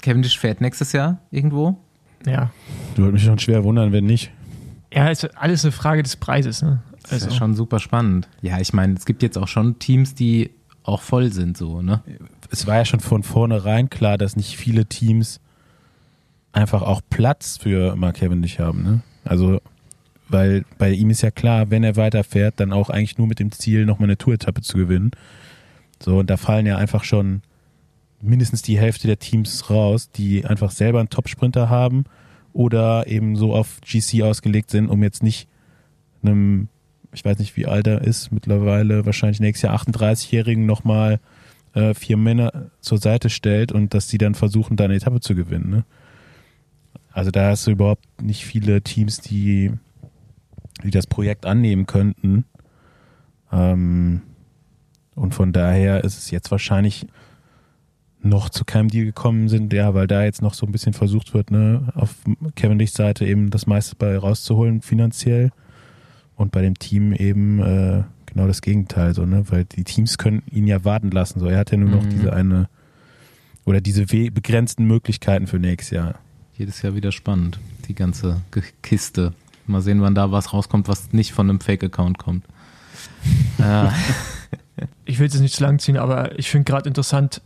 Cavendish fährt nächstes Jahr irgendwo? Ja. Würde mich schon schwer wundern, wenn nicht. Ja, ist alles eine Frage des Preises, ne? Das Also, ist schon super spannend. Ja, ich meine, es gibt jetzt auch schon Teams, die auch voll sind, so, ne? Es war ja schon von vornherein klar, dass nicht viele Teams einfach auch Platz für Mark Cavendish haben. Ne? Also, weil bei ihm ist ja klar, wenn er weiterfährt, dann auch eigentlich nur mit dem Ziel, nochmal eine Tour-Etappe zu gewinnen. So, und da fallen ja einfach schon mindestens die Hälfte der Teams raus, die einfach selber einen Top-Sprinter haben oder eben so auf GC ausgelegt sind, um jetzt nicht einem, ich weiß nicht, wie alt er ist, mittlerweile wahrscheinlich nächstes Jahr 38-Jährigen nochmal äh, vier Männer zur Seite stellt und dass die dann versuchen, da eine Etappe zu gewinnen. Ne? Also da hast du überhaupt nicht viele Teams, die, die das Projekt annehmen könnten. Ähm, und von daher ist es jetzt wahrscheinlich noch zu keinem Deal gekommen sind, ja, weil da jetzt noch so ein bisschen versucht wird, ne, auf Cavendish Seite eben das meiste bei rauszuholen finanziell und bei dem Team eben äh, genau das Gegenteil, so, ne, weil die Teams können ihn ja warten lassen, so, er hat ja nur noch Mhm. diese eine oder diese begrenzten Möglichkeiten für nächstes Jahr. Jedes Jahr wieder spannend, die ganze Kiste. Mal sehen, wann da was rauskommt, was nicht von einem Fake-Account kommt. äh, ich will es jetzt nicht zu lang ziehen, aber ich finde gerade interessant,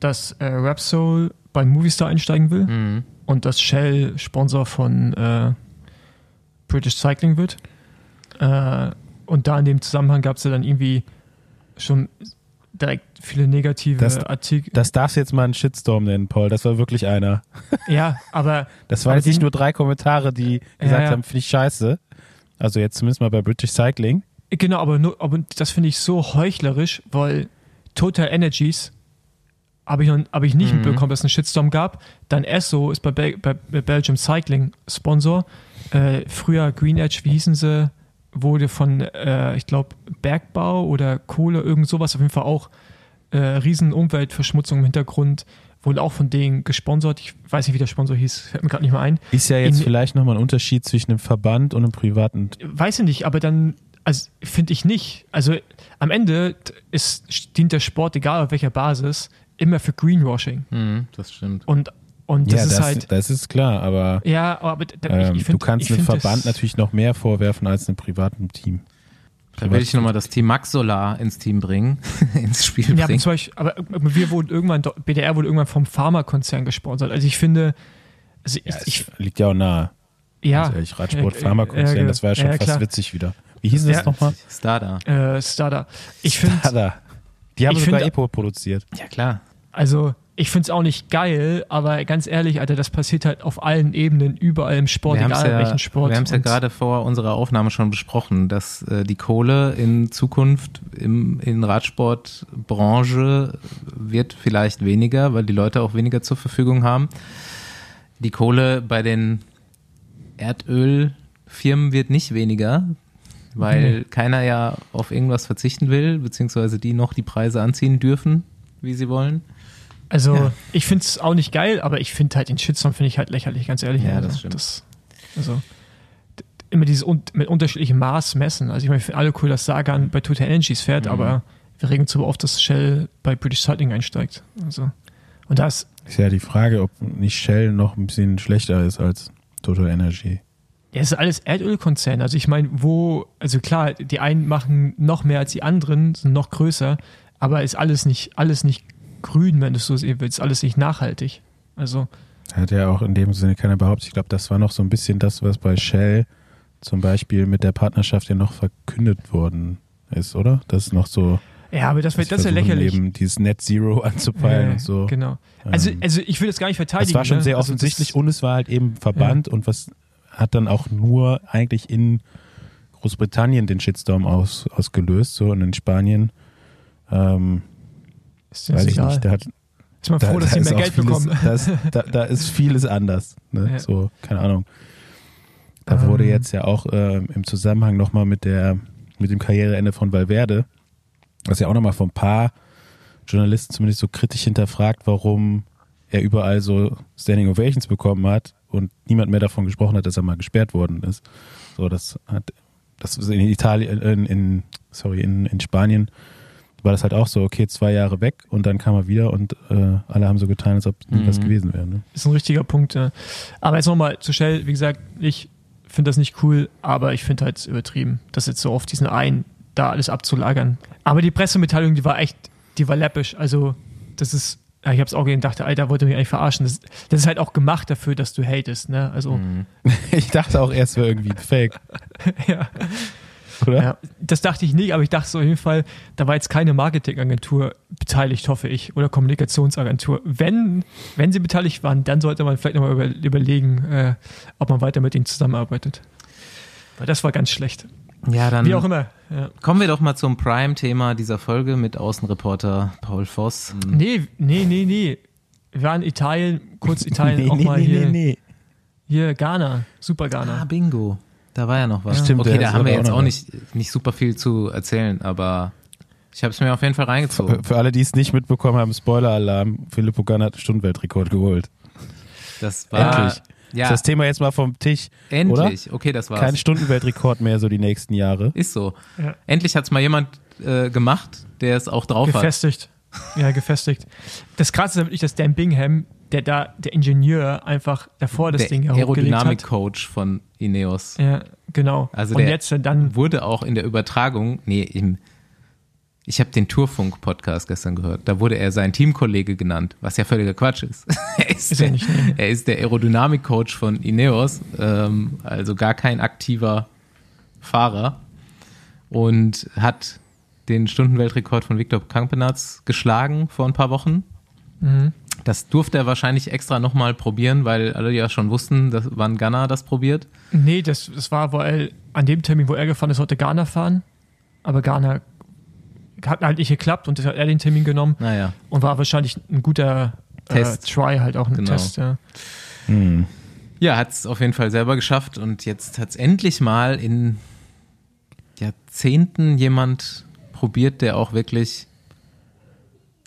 dass äh, Rapsoul bei Movistar einsteigen will mhm. und dass Shell Sponsor von äh, British Cycling wird. Äh, und da in dem Zusammenhang gab es ja dann irgendwie schon direkt viele negative Das- Artikel. Das darfst du jetzt mal einen Shitstorm nennen, Paul. Das war wirklich einer. ja, aber Das waren jetzt nicht nur drei Kommentare, die gesagt ja. haben, finde ich scheiße. Also jetzt zumindest mal bei British Cycling. Genau, aber, nur, aber das finde ich so heuchlerisch, weil Total Energies habe ich, noch- hab ich nicht Mhm. mitbekommen, dass es einen Shitstorm gab. Dann Esso ist bei, bei bei Belgium Cycling Sponsor. Äh, früher Green Edge, wie hießen sie, wurde von, äh, ich glaube, Bergbau oder Kohle, irgend sowas, auf jeden Fall auch äh, riesen Umweltverschmutzung im Hintergrund, wurde auch von denen gesponsert. Ich weiß nicht, wie der Sponsor hieß, fällt mir gerade nicht mehr ein. Ist ja jetzt In- vielleicht nochmal ein Unterschied zwischen einem Verband und einem privaten. Weiß ich nicht, aber dann, also finde ich nicht. Also am Ende ist, dient der Sport, egal auf welcher Basis, immer für Greenwashing. Mhm, das stimmt. Und, und das ja, ist das, halt, das ist klar, aber ja, aber da, ähm, ich, ich find, du kannst ich einem Verband natürlich noch mehr vorwerfen als einem privaten Team. Da will ich nochmal das Team Max Solar ins Team bringen, ins Spiel Ja, aber, bringen. zum Beispiel, aber wir wurden irgendwann, BDR wurde irgendwann vom Pharmakonzern gesponsert. Also ich finde, also Ja, ich, es liegt ja auch nahe. ja, Ganz ehrlich, Radsport, Ja, Pharmakonzern, ja, das war ja schon ja, fast klar. witzig wieder. Wie hieß das Ja. nochmal? Stada. äh, Stada. Ich finde, Stada. Die haben Ich sogar find- Epo produziert. Ja, klar. Also, ich finde es auch nicht geil, aber ganz ehrlich, Alter, das passiert halt auf allen Ebenen, überall im Sport, Wir haben es egal ja, welchen Sport. wir haben's ja Und- gerade vor unserer Aufnahme schon besprochen, dass äh, die Kohle in Zukunft im, in Radsportbranche wird vielleicht weniger, weil die Leute auch weniger zur Verfügung haben. Die Kohle bei den Erdölfirmen wird nicht weniger, weil Nee. keiner ja auf irgendwas verzichten will, beziehungsweise die noch die Preise anziehen dürfen, wie sie wollen. Also, Ja. ich finde es auch nicht geil, aber ich finde halt den Shitstorm finde ich halt lächerlich, ganz ehrlich. Ja, also, das stimmt. also, d- immer dieses un mit unterschiedlichem Maß messen. Also, ich meine, ich finde alle cool, dass Sagan bei Total Energies fährt, Mhm. aber wir regen zu oft, dass Shell bei British Cycling einsteigt. Also, und das, Ist ja die Frage, ob nicht Shell noch ein bisschen schlechter ist als Total Energy. Ja, es ist alles Erdölkonzerne. Also ich meine, wo, also klar, die einen machen noch mehr als die anderen, sind noch größer, aber ist alles nicht, alles nicht grün, wenn du es so sehen willst, alles nicht nachhaltig. Also, Hat ja auch in dem Sinne keiner behauptet. Ich glaube, das war noch so ein bisschen das, was bei Shell zum Beispiel mit der Partnerschaft ja noch verkündet worden ist, oder? Das ist noch so. ja, aber das, dass das ist ja versuchen lächerlich. Eben dieses Net Zero anzupeilen Ja, und so. Genau. Also, Ähm, also ich will das gar nicht verteidigen. Das war schon ne? sehr Also offensichtlich das- und es war halt eben Verband und was hat dann auch nur eigentlich in Großbritannien den Shitstorm aus, ausgelöst, so und in Spanien. Ähm, ist, weiß ich egal. nicht, da, hat, ist mal da, froh, dass da sie mehr Geld vieles, bekommen. Das, da, da ist vieles anders. Ne? Ja. So, keine Ahnung. Da Ähm. wurde jetzt ja auch ähm, im Zusammenhang nochmal mit der mit dem Karriereende von Valverde, was ja auch nochmal von ein paar Journalisten zumindest so kritisch hinterfragt, warum er überall so Standing Ovations bekommen hat und niemand mehr davon gesprochen hat, dass er mal gesperrt worden ist. So, das hat, das ist in Italien, in, in sorry, in, in Spanien war das halt auch so, okay, zwei Jahre weg und dann kam er wieder und äh, alle haben so getan, als ob nie Mhm. was gewesen wäre. Ne? Ist ein richtiger Punkt. Ja. Aber jetzt nochmal zu Shell, wie gesagt, ich finde das nicht cool, aber ich finde halt übertrieben, das jetzt so auf diesen einen da alles abzulagern. Aber die Pressemitteilung, die war echt, die war läppisch. Also, das ist, ich habe es auch gesehen, dachte, Alter, wollte mich eigentlich verarschen. Das, das ist halt auch gemacht dafür, dass du hatest, ne? Also, Mhm. Ich dachte auch erst, wäre irgendwie fake, ja. oder? Ja, das dachte ich nicht, aber ich dachte so auf jeden Fall, da war jetzt keine Marketingagentur beteiligt, hoffe ich, oder Kommunikationsagentur. Wenn, wenn sie beteiligt waren, dann sollte man vielleicht nochmal über, überlegen, äh, ob man weiter mit ihnen zusammenarbeitet. Weil das war ganz schlecht. Ja, dann Wie auch immer. Ja. kommen wir doch mal zum Prime-Thema dieser Folge mit Außenreporter Paul Voss. Nee, nee, nee, nee. Wir waren in Italien, kurz Italien nee, auch nee, mal nee, hier, nee, nee. hier Ghana, super Ah, Ghana. Bingo. Da war ja noch was. Stimmt, okay, da haben wir auch jetzt auch nicht, nicht super viel zu erzählen, aber ich habe es mir auf jeden Fall reingezogen. Für, für alle, die es nicht mitbekommen haben, Spoiler-Alarm, Philipp Ogan hat einen Stundenweltrekord geholt. Das war Endlich. Ja Ist das Thema jetzt mal vom Tisch? endlich. Okay, das war's. Kein Stundenweltrekord mehr so die nächsten Jahre. Ist so. Ja. Endlich hat's mal jemand äh, gemacht, der es auch drauf hat. Gefestigt. Ja, gefestigt. Das krasse ist wirklich, dass Dan Bingham, der da, der Ingenieur, einfach davor das Der Ding ja hochgelegt hat. Aerodynamik-Coach von Ineos. Ja, genau. Also Und der- jetzt dann, Wurde auch in der Übertragung, nee, im, ich habe den Tourfunk-Podcast gestern gehört, da wurde er sein Teamkollege genannt, was ja völliger Quatsch ist. er, ist Ist er der, ne? er ist der Aerodynamik-Coach von Ineos, ähm, also gar kein aktiver Fahrer und hat den Stundenweltrekord von Viktor Kampenatz geschlagen vor ein paar Wochen. Mhm. Das durfte er wahrscheinlich extra nochmal probieren, weil alle ja schon wussten, dass, wann Ghana das probiert. nee, das, das war, er, an dem Termin, wo er gefahren ist, sollte Ghana fahren. Aber Ghana hat halt nicht geklappt und hat er den Termin genommen Naja, und war wahrscheinlich ein guter Test. Äh, Try, halt auch ein Genau. Test, ja. Hm. Ja, hat es auf jeden Fall selber geschafft und jetzt hat es endlich mal in Jahrzehnten jemand probiert, der auch wirklich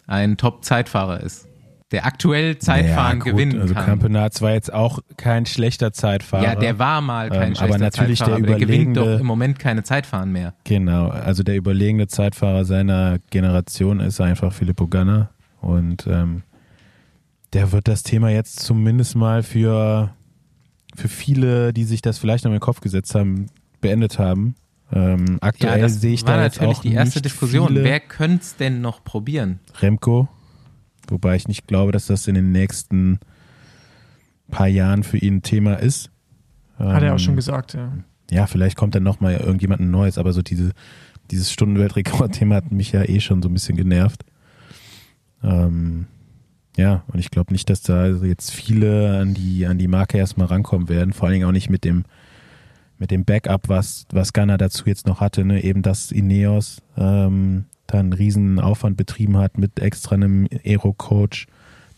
ein Top-Zeitfahrer ist. Der aktuell Zeitfahren Ja, gut, gewinnen Also kann. Campenarz war jetzt auch kein schlechter Zeitfahrer. ja, der war mal kein Ähm, schlechter aber natürlich Zeitfahrer, der aber der gewinnt doch im Moment keine Zeitfahren mehr. Genau, also der überlegene Zeitfahrer seiner Generation ist einfach Filippo Ganna und ähm, der wird das Thema jetzt zumindest mal für, für viele, die sich das vielleicht noch in den Kopf gesetzt haben, beendet haben. Ähm, aktuell das sehe ich da jetzt natürlich auch die erste Diskussion. Wer könnte es denn noch probieren? Remco, wobei ich nicht glaube, dass das in den nächsten paar Jahren für ihn ein Thema ist. Hat er auch Ähm, schon gesagt, ja. ja, vielleicht kommt dann nochmal irgendjemand Neues, aber so diese, dieses Stundenweltrekord-Thema hat mich ja eh schon so ein bisschen genervt. Ähm, ja, und ich glaube nicht, dass da jetzt viele an die, an die Marke erstmal rankommen werden, vor allen Dingen auch nicht mit dem, mit dem Backup, was, was Ghana dazu jetzt noch hatte, ne? eben dass Ineos ähm, da einen riesen Aufwand betrieben hat mit extra einem Aero-Coach,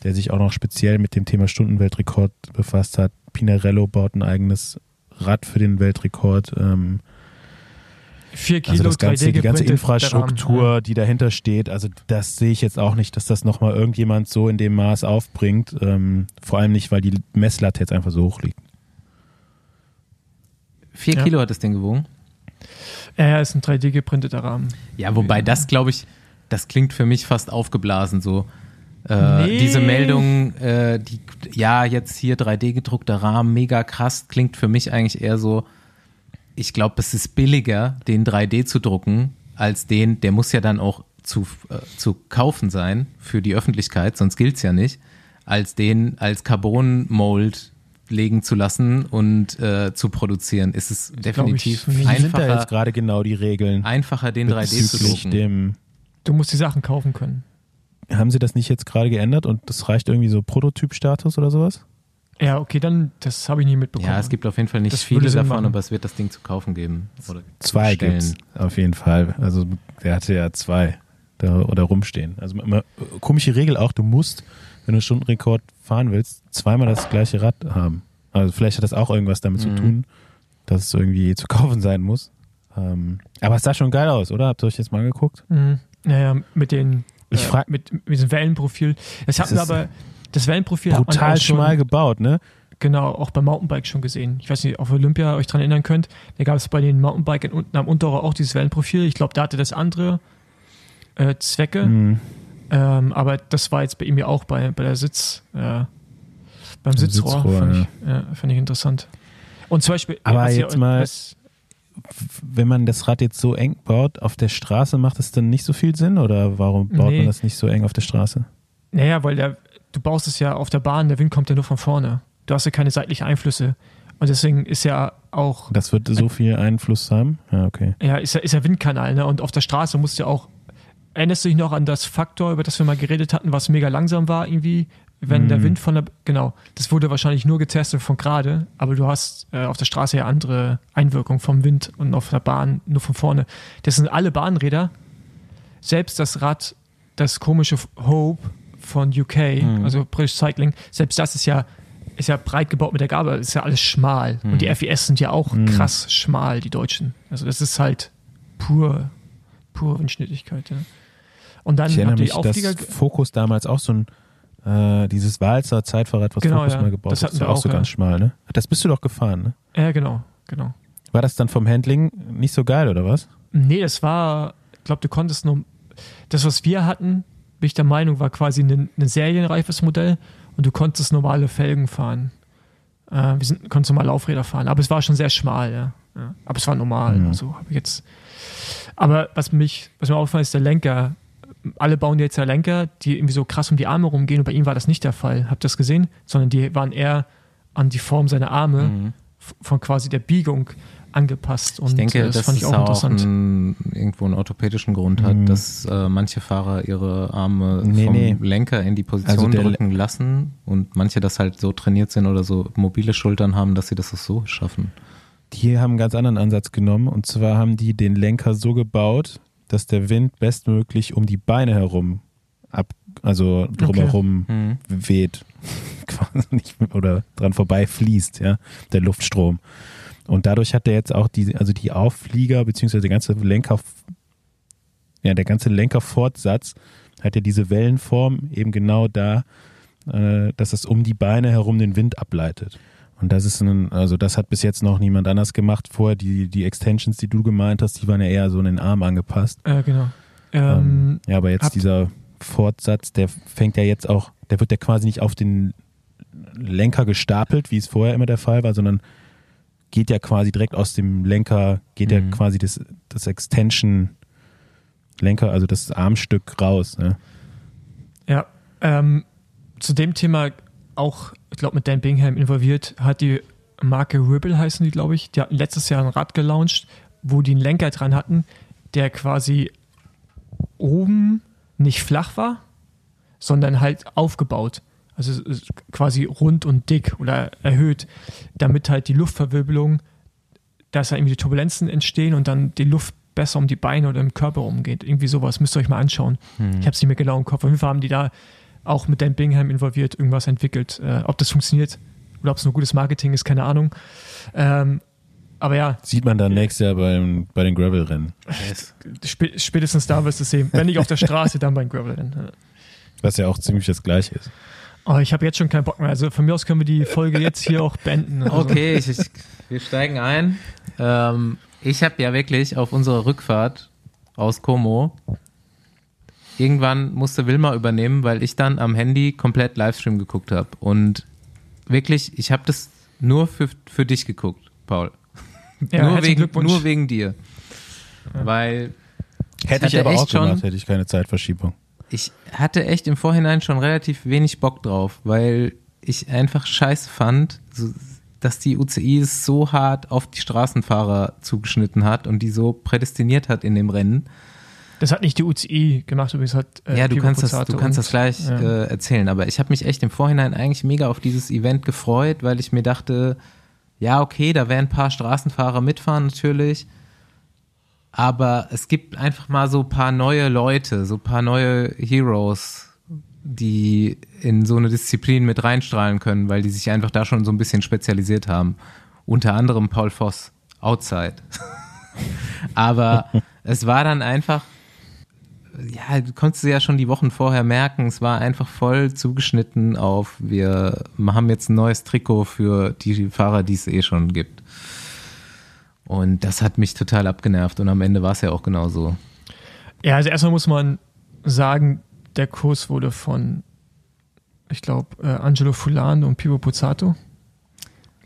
der sich auch noch speziell mit dem Thema Stundenweltrekord befasst hat. Pinarello baut ein eigenes Rad für den Weltrekord. Ähm, Vier Kilo also das ganze, 3D die ganze Infrastruktur, der Rahmen, die dahinter steht, also das sehe ich jetzt auch nicht, dass das nochmal irgendjemand so in dem Maß aufbringt. Ähm, vor allem nicht, weil die Messlatte jetzt einfach so hoch liegt. Vier Ja. Kilo hat das Ding gewogen. Ja, ja, ist ein 3D geprinteter Rahmen. Ja, wobei das, glaube ich, das klingt für mich fast aufgeblasen so. Äh, Nee. Diese Meldung, äh, die, ja, jetzt hier 3D gedruckter Rahmen, mega krass, klingt für mich eigentlich eher so, ich glaube, es ist billiger, den 3D zu drucken, als den, der muss ja dann auch zu, äh, zu kaufen sein für die Öffentlichkeit, sonst gilt's ja nicht, als den als Carbon-Mold legen zu lassen und äh, zu produzieren, ist es definitiv nicht. Wie sind da einfacher, jetzt gerade genau die Regeln einfacher, den 3D zu drucken. Du musst die Sachen kaufen können. haben sie das nicht jetzt gerade geändert und das reicht irgendwie so Prototyp-Status oder sowas? Ja, okay, dann, das habe ich nie mitbekommen. Ja, es gibt auf jeden Fall nicht Das viele davon, machen. aber es wird das Ding zu kaufen geben. Oder Zwei gibt's auf jeden Fall. Also der hatte ja zwei da oder rumstehen. Also immer, komische Regel auch, du musst, wenn du einen Stundenrekord fahren willst, zweimal das gleiche Rad haben. Also vielleicht hat das auch irgendwas damit zu Mhm. tun, dass es irgendwie zu kaufen sein muss. Ähm, aber es sah schon geil aus, oder? Habt ihr euch jetzt mal angeguckt? Mhm. Naja, mit den Ich äh, frag- mit, mit diesem Wellenprofil. Das hatten wir ist aber, das Wellenprofil hat man Brutal schmal gebaut, ne? genau, auch beim Mountainbike schon gesehen. Ich weiß nicht, auf Olympia euch dran erinnern könnt, da gab es bei den Mountainbikern unten am Unterrohr auch dieses Wellenprofil. Ich glaube, da hatte das andere äh, Zwecke. Mhm. Ähm, aber das war jetzt bei ihm ja auch bei, bei der Sitz, äh, beim Sitzrohr. Sitzrohr, fand, ich, ja, fand ich interessant. Und zum Beispiel. Aber jetzt ja- mal- Wenn man das Rad jetzt so eng baut auf der Straße, macht es dann nicht so viel Sinn oder warum baut Nee. man das nicht so eng auf der Straße? Naja, weil der, du baust es ja auf der Bahn, der Wind kommt ja nur von vorne. Du hast ja keine seitlichen Einflüsse. Und deswegen ist ja auch, Das wird so viel Einfluss haben? Ja, okay. ja, ist ja, ist ja Windkanal, ne? Und auf der Straße musst du ja auch, erinnerst du dich noch an das Faktor, über das wir mal geredet hatten, was mega langsam war irgendwie? Wenn der Mhm. Wind von der, genau, das wurde wahrscheinlich nur getestet von gerade, aber du hast äh, auf der Straße ja andere Einwirkungen vom Wind und auf der Bahn nur von vorne. Das sind alle Bahnräder, selbst das Rad, das komische Hope von UK, Mhm. also British Cycling, selbst das ist ja, ist ja breit gebaut mit der Gabel, ist ja alles schmal. Und die FIS sind ja auch Mhm. krass schmal, die Deutschen. Also das ist halt pur, pur Windschnittigkeit. Ja. Und dann Ich erinnere mich, Auflieger. dass Fokus damals auch so ein, äh, dieses Walzer Zeitfahrrad, was Genau, Fokus ja. mal gebaut Das hat, ist wir auch auch, so ja. ganz schmal, ne? Das bist du doch gefahren, ne? Ja, genau, genau. War das dann vom Handling nicht so geil, oder was? Nee, das war, ich glaube, du konntest nur, das, was wir hatten, bin ich der Meinung, war quasi ein, ein serienreifes Modell und du konntest normale Felgen fahren. Äh, wir sind, konntest normale Laufräder fahren, aber es war schon sehr schmal, ja. ja. Aber es war normal, Mhm. also habe ich jetzt. Aber was mich, was mir auffällt, ist der Lenker. Alle bauen jetzt ja Lenker, die irgendwie so krass um die Arme rumgehen und bei ihm war das nicht der Fall. Habt ihr das gesehen? Sondern die waren eher an die Form seiner Arme Mhm. von quasi der Biegung angepasst. Und Ich denke, äh, das dass fand ich auch auch interessant. einen, irgendwo einen orthopädischen Grund hat, Mhm. dass äh, manche Fahrer ihre Arme Nee, vom nee. Lenker in die Position Also drücken lassen und manche das halt so trainiert sind oder so mobile Schultern haben, dass sie das auch so schaffen. Die haben einen ganz anderen Ansatz genommen und zwar haben die den Lenker so gebaut, dass der Wind bestmöglich um die Beine herum ab, also drumherum Mhm. weht, quasi nicht oder dran vorbei fließt, ja, der Luftstrom. Und dadurch hat er jetzt auch die, also die Aufflieger beziehungsweise der ganze Lenker, ja, der ganze Lenkerfortsatz hat ja diese Wellenform eben genau da, äh, dass es um die Beine herum den Wind ableitet. Und das ist ein, also das hat bis jetzt noch niemand anders gemacht. Vorher die, die Extensions, die du gemeint hast, die waren ja eher so in den Arm angepasst. Ja, genau. Ähm, Ähm, ja, aber jetzt dieser Fortsatz, der fängt ja jetzt auch, der wird ja quasi nicht auf den Lenker gestapelt, wie es vorher immer der Fall war, sondern geht ja quasi direkt aus dem Lenker, geht ja Mhm. quasi das, das Extension Lenker, also das Armstück raus. Ne? ja, ähm, zu dem Thema auch, ich glaube, mit Dan Bingham involviert, hat die Marke Ribble heißen die, glaube ich. Die hatten letztes Jahr ein Rad gelauncht, wo die einen Lenker dran hatten, der quasi oben nicht flach war, sondern halt aufgebaut. Also quasi rund und dick oder erhöht, damit halt die Luftverwirbelung, dass da irgendwie die Turbulenzen entstehen und dann die Luft besser um die Beine oder im Körper umgeht. Irgendwie sowas. Müsst ihr euch mal anschauen. Mhm. Ich habe es nicht mehr genau im Kopf. Auf jeden Fall haben die da auch mit Dan Bingham involviert irgendwas entwickelt. Äh, ob das funktioniert oder ob es nur gutes Marketing ist, keine Ahnung. Ähm, aber ja, Sieht man dann nächstes Jahr beim, bei den Gravel-Rennen. sp spätestens da wirst du es sehen. Wenn nicht auf der Straße, dann beim Gravel-Rennen. Was ja auch ziemlich das gleiche ist. Oh, ich habe jetzt schon keinen Bock mehr. Also von mir aus können wir die Folge jetzt hier auch beenden. Also, Okay, ich, ich, wir steigen ein. Ähm, ich habe ja wirklich auf unserer Rückfahrt aus Como irgendwann musste Wilma übernehmen, weil ich dann am Handy komplett Livestream geguckt habe. Und wirklich, ich habe das nur für, für dich geguckt, Paul. Ja, nur, wegen, Glückwunsch. nur wegen dir. Weil Hätte ich aber auch schon- gemacht, hätte ich keine Zeitverschiebung. ich hatte echt im Vorhinein schon relativ wenig Bock drauf, weil ich einfach scheiße fand, so, dass die UCI es so hart auf die Straßenfahrer zugeschnitten hat und die so prädestiniert hat in dem Rennen. Das hat nicht die UCI gemacht, übrigens hat äh, ja, du Pipo kannst das, Pozzato du kannst das gleich ja. äh, erzählen, aber ich habe mich echt im Vorhinein eigentlich mega auf dieses Event gefreut, weil ich mir dachte, ja, okay, da werden ein paar Straßenfahrer mitfahren natürlich, aber es gibt einfach mal so ein paar neue Leute, so ein paar neue Heroes, die in so eine Disziplin mit reinstrahlen können, weil die sich einfach da schon so ein bisschen spezialisiert haben. Unter anderem Paul Voss, Outside. aber es war dann einfach ja, du konntest ja schon die Wochen vorher merken, es war einfach voll zugeschnitten auf, wir haben jetzt ein neues Trikot für die Fahrer, die es eh schon gibt. Und das hat mich total abgenervt und am Ende war es ja auch genauso. Ja, also erstmal muss man sagen, der Kurs wurde von, ich glaube, äh, Angelo Fulano und Pipo Pozzato.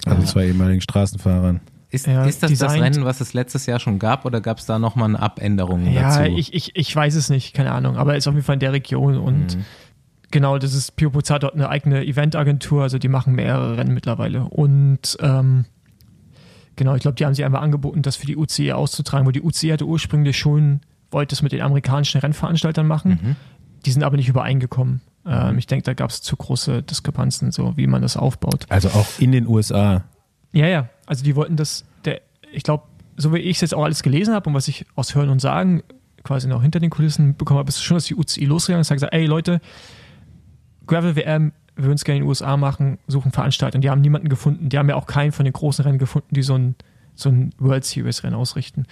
Also zwei ehemaligen Straßenfahrern. Ist, Ja, ist das das designt- Rennen, was es letztes Jahr schon gab, oder gab es da nochmal eine Abänderung Ja, dazu? ich, ich, ich weiß es nicht, keine Ahnung, aber er ist auf jeden Fall in der Region und Mhm. genau, das ist Pio Pozzato hat eine eigene Eventagentur, also die machen mehrere Rennen mittlerweile und ähm, genau, ich glaube, die haben sich einmal angeboten, das für die UCI auszutragen, wo die UCI hatte ursprünglich schon, wollte es mit den amerikanischen Rennveranstaltern machen, Mhm. die sind aber nicht übereingekommen. Ähm, ich denke, da gab es zu große Diskrepanzen, so wie man das aufbaut. Also auch in den USA. Ja, ja. Also die wollten das, der, ich glaube, so wie ich es jetzt auch alles gelesen habe und was ich aus Hören und Sagen quasi noch hinter den Kulissen bekommen habe, ist schon, dass die UCI losgegangen ist und gesagt, ey Leute, Gravel WM, wir würden es gerne in den USA machen, suchen Veranstalter. Und die haben niemanden gefunden, die haben ja auch keinen von den großen Rennen gefunden, die so ein, so ein World Series Rennen ausrichten.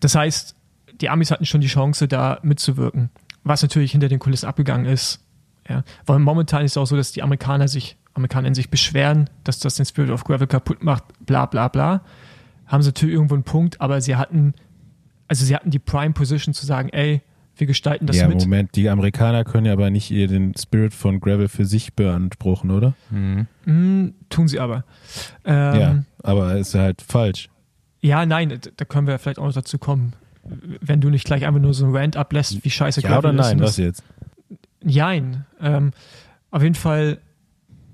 Das heißt, die Amis hatten schon die Chance, da mitzuwirken. Was natürlich hinter den Kulissen abgegangen ist. Ja. Weil momentan ist es auch so, dass die Amerikaner sich, Amerikaner in sich beschweren, dass das den Spirit of Gravel kaputt macht, bla bla bla. Haben sie natürlich irgendwo einen Punkt, aber sie hatten, also sie hatten die Prime Position zu sagen, ey, wir gestalten das ja, mit. Moment, die Amerikaner können ja aber nicht ihr den Spirit von Gravel für sich beanspruchen, oder? Mhm. Mm, tun sie aber. Ähm, ja, aber ist ja halt falsch. Ja, nein, da können wir vielleicht auch noch dazu kommen. Wenn du nicht gleich einfach nur so ein Rant ablässt, wie scheiße Ja oder Gravel ist nein, und was das- jetzt? Jein. Ähm, auf jeden Fall,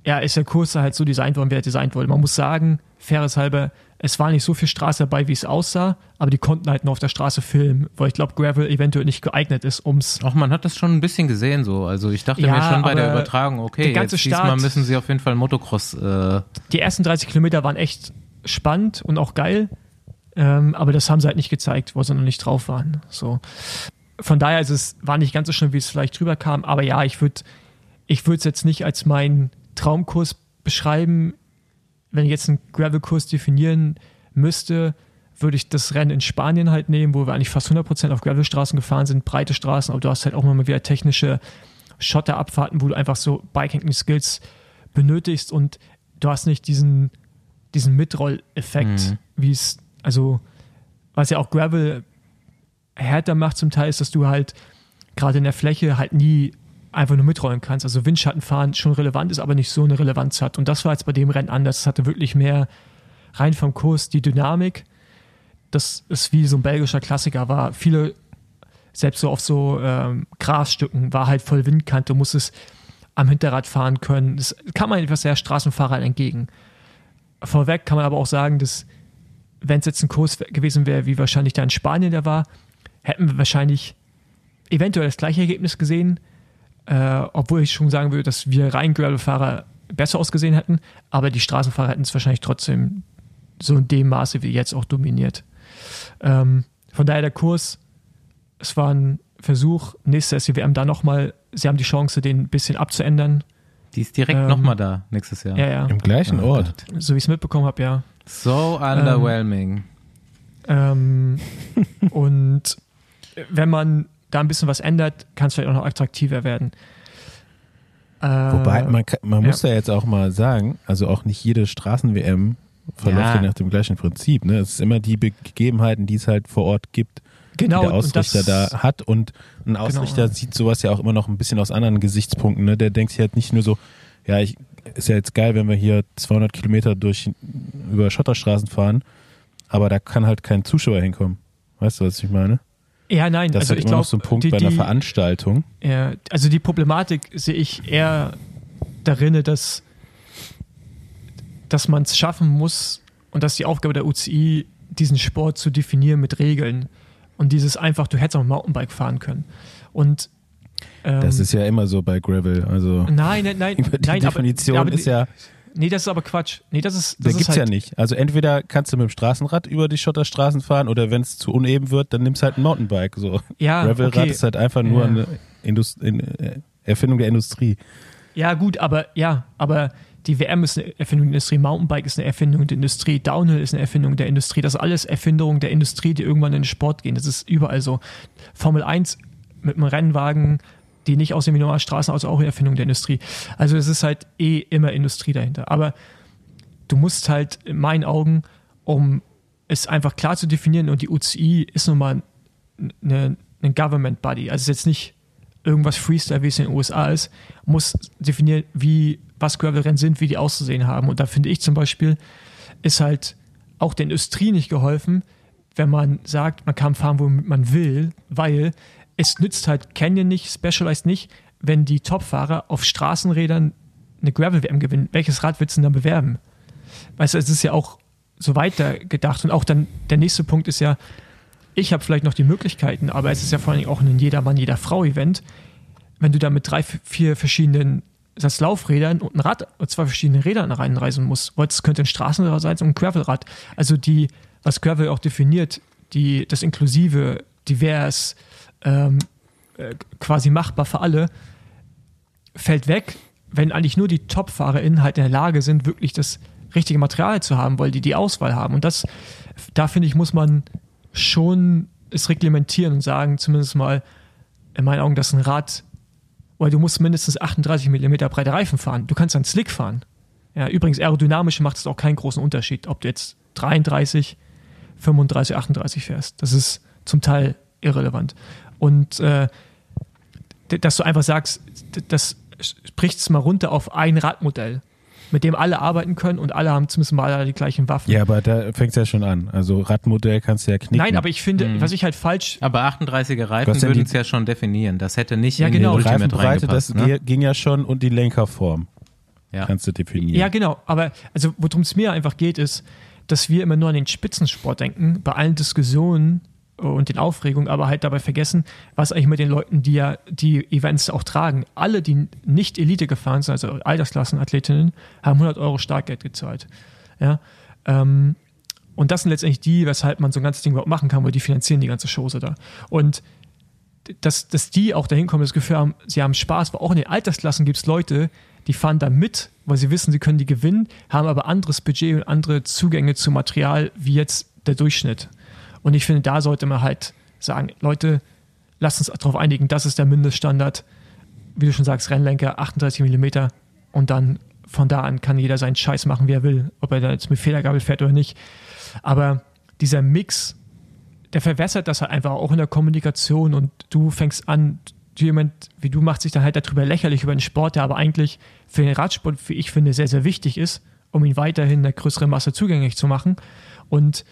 ja, ist der Kurs halt so designt worden, wie er designt wurde. Man muss sagen, faires halber, es war nicht so viel Straße dabei, wie es aussah, aber die konnten halt nur auf der Straße filmen, weil ich glaube, Gravel eventuell nicht geeignet ist, ums. Ach, man hat das schon ein bisschen gesehen so. Also ich dachte Ja, mir schon bei der Übertragung, okay, der ganze jetzt diesmal Start- müssen sie auf jeden Fall Motocross. Äh, Die ersten 30 Kilometer waren echt spannend und auch geil, ähm, aber das haben sie halt nicht gezeigt, wo sie noch nicht drauf waren. So. Von daher ist es, war nicht ganz so schlimm, wie es vielleicht drüber kam, aber ja, ich würde ich würde es jetzt nicht als meinen Traumkurs beschreiben. Wenn ich jetzt einen Gravel-Kurs definieren müsste, würde ich das Rennen in Spanien halt nehmen, wo wir eigentlich fast 100% auf Gravelstraßen gefahren sind, breite Straßen, aber du hast halt auch mal wieder technische Schotterabfahrten, wo du einfach so Bikehandling-Skills benötigst und du hast nicht diesen, diesen Mitroll-Effekt, Mhm. wie es, also, was ja auch Gravel härter macht zum Teil, ist, dass du halt gerade in der Fläche halt nie einfach nur mitrollen kannst. Also Windschattenfahren schon relevant ist, aber nicht so eine Relevanz hat. Und das war jetzt bei dem Rennen anders. Es hatte wirklich mehr rein vom Kurs die Dynamik. Das ist wie so ein belgischer Klassiker war. Viele, selbst so auf so ähm, Grasstücken, war halt voll Windkante. Du musstest am Hinterrad fahren können. Das kam man etwas sehr Straßenfahrern entgegen. Vorweg kann man aber auch sagen, dass wenn es jetzt ein Kurs gewesen wäre, wie wahrscheinlich da in Spanien der war, hätten wir wahrscheinlich eventuell das gleiche Ergebnis gesehen, äh, obwohl ich schon sagen würde, dass wir rein Gravel-Fahrer besser ausgesehen hätten, aber die Straßenfahrer hätten es wahrscheinlich trotzdem so in dem Maße wie jetzt auch dominiert. Ähm, von daher der Kurs, es war ein Versuch, nächste SCWM da nochmal, sie haben die Chance, den ein bisschen abzuändern, die ist direkt Ähm, nochmal da nächstes Jahr. ja, ja, Im gleichen Oh Ort. Gott. so wie ich es mitbekommen habe, ja. So underwhelming. Ähm, und wenn man da ein bisschen was ändert, kann es vielleicht auch noch attraktiver werden. Äh, Wobei, man, kann- man ja. muss ja jetzt auch mal sagen, also auch nicht jede Straßen-WM verläuft Ja. nach dem gleichen Prinzip. Ne? Es ist immer die Begebenheiten, die es halt vor Ort gibt, genau, die der und das, Ausrichter da hat. Und ein Ausrichter Genau. sieht sowas ja auch immer noch ein bisschen aus anderen Gesichtspunkten. Ne? Der denkt sich halt nicht nur so, ja, ich, ist ja jetzt geil, wenn wir hier 200 Kilometer durch, über Schotterstraßen fahren, aber da kann halt kein Zuschauer hinkommen. Weißt du, was ich meine? Ja, nein, Das also ist halt ich immer glaube, noch so ein Punkt die, bei einer die, Veranstaltung. ja, also die Problematik sehe ich eher darin, dass, dass man es schaffen muss und dass die Aufgabe der UCI, diesen Sport zu definieren mit Regeln und dieses einfach, du hättest auch Mountainbike fahren können. Und ähm, Das ist ja immer so bei Gravel. Also nein, nein, nein, die nein, Definition aber, aber, ist ja, Nee, das ist aber Quatsch. Nee, das ist, da das ist gibt's halt, ja nicht. Also entweder kannst du mit dem Straßenrad über die Schotterstraßen fahren oder wenn es zu uneben wird, dann nimmst halt ein Mountainbike. So. Ja, Gravelrad okay. ist halt einfach nur Ja. eine Indust in, äh, Erfindung der Industrie. Ja, gut, aber ja, aber die WM ist eine Erfindung der Industrie, Mountainbike ist eine Erfindung der Industrie, Downhill ist eine Erfindung der Industrie. Das ist alles Erfindungen der Industrie, die irgendwann in den Sport gehen. Das ist überall so. Formel 1 mit einem Rennwagen, die nicht aussehen wie normale Straßen, also auch eine Erfindung der Industrie. Also es ist halt eh immer Industrie dahinter. Aber du musst halt in meinen Augen, um es einfach klar zu definieren, und die UCI ist nun mal ein Government Body, also es ist jetzt nicht irgendwas Freestyle, wie es in den USA ist, muss definieren, wie, was Gravelrennen sind, wie die auszusehen haben. Und da finde ich zum Beispiel, ist halt auch der Industrie nicht geholfen, wenn man sagt, man kann fahren, wo man will, weil es nützt halt Canyon nicht, Specialized nicht, wenn die Topfahrer auf Straßenrädern eine Gravel-WM gewinnen. Welches Rad willst du denn dann bewerben? Weißt du, es ist ja auch so weiter gedacht. Und auch dann der nächste Punkt ist ja, ich habe vielleicht noch die Möglichkeiten, aber es ist ja vor allem auch ein Jedermann, jeder Frau-Event. Wenn du da mit drei, vier verschiedenen das Laufrädern und ein Rad und zwei verschiedene Rädern reinreisen musst, es könnte ein Straßenrad sein und ein Gravelrad. Also die, was Gravel auch definiert, die, das inklusive, divers, ähm, äh, quasi machbar für alle, fällt weg, wenn eigentlich nur die Top-FahrerInnen halt in der Lage sind, wirklich das richtige Material zu haben, weil die die Auswahl haben. Und das, da finde ich, muss man schon es reglementieren und sagen, zumindest mal in meinen Augen, dass ein Rad, weil du musst mindestens 38 mm breite Reifen fahren. Du kannst dann Slick fahren. Ja, übrigens, aerodynamisch macht es auch keinen großen Unterschied, ob du jetzt 33, 35, 38 fährst. Das ist zum Teil irrelevant. Und äh, dass du einfach sagst, das spricht es mal runter auf ein Radmodell mit dem alle arbeiten können und alle haben zumindest mal alle die gleichen Waffen. Ja, aber da fängt es ja schon an. Also Radmodell kannst du ja knicken. Nein, aber ich finde, mhm. was ich halt falsch. Aber 38er Reifen würden es ja schon definieren. Das hätte nicht ja, in genau. die Ultimate Reifenbreite, das ne? ging ja schon und die Lenkerform. Ja. Kannst du definieren. Ja, genau. Aber also worum es mir einfach geht, ist, dass wir immer nur an den Spitzensport denken, bei allen Diskussionen und den Aufregungen, aber halt dabei vergessen, was eigentlich mit den Leuten, die ja die Events auch tragen. Alle, die nicht Elite gefahren sind, also Altersklassenathletinnen, haben 100 Euro Startgeld gezahlt. Ja, ähm, und das sind letztendlich die, weshalb man so ein ganzes Ding überhaupt machen kann, weil die finanzieren die ganze Chose da. Und dass, dass die auch dahin kommen, das Gefühl haben, sie haben Spaß, weil auch in den Altersklassen gibt es Leute, die fahren da mit, weil sie wissen, sie können die gewinnen, haben aber anderes Budget und andere Zugänge zu Material wie jetzt der Durchschnitt. Und ich finde, da sollte man halt sagen, Leute, lasst uns darauf einigen, das ist der Mindeststandard. Wie du schon sagst, Rennlenker 38 mm und dann von da an kann jeder seinen Scheiß machen, wie er will, ob er da jetzt mit Federgabel fährt oder nicht. Aber dieser Mix, der verwässert das halt einfach auch in der Kommunikation und du fängst an, jemand wie du machst sich dann halt darüber lächerlich über den Sport, der aber eigentlich für den Radsport, wie ich finde, sehr, sehr wichtig ist, um ihn weiterhin der größeren Masse zugänglich zu machen. Und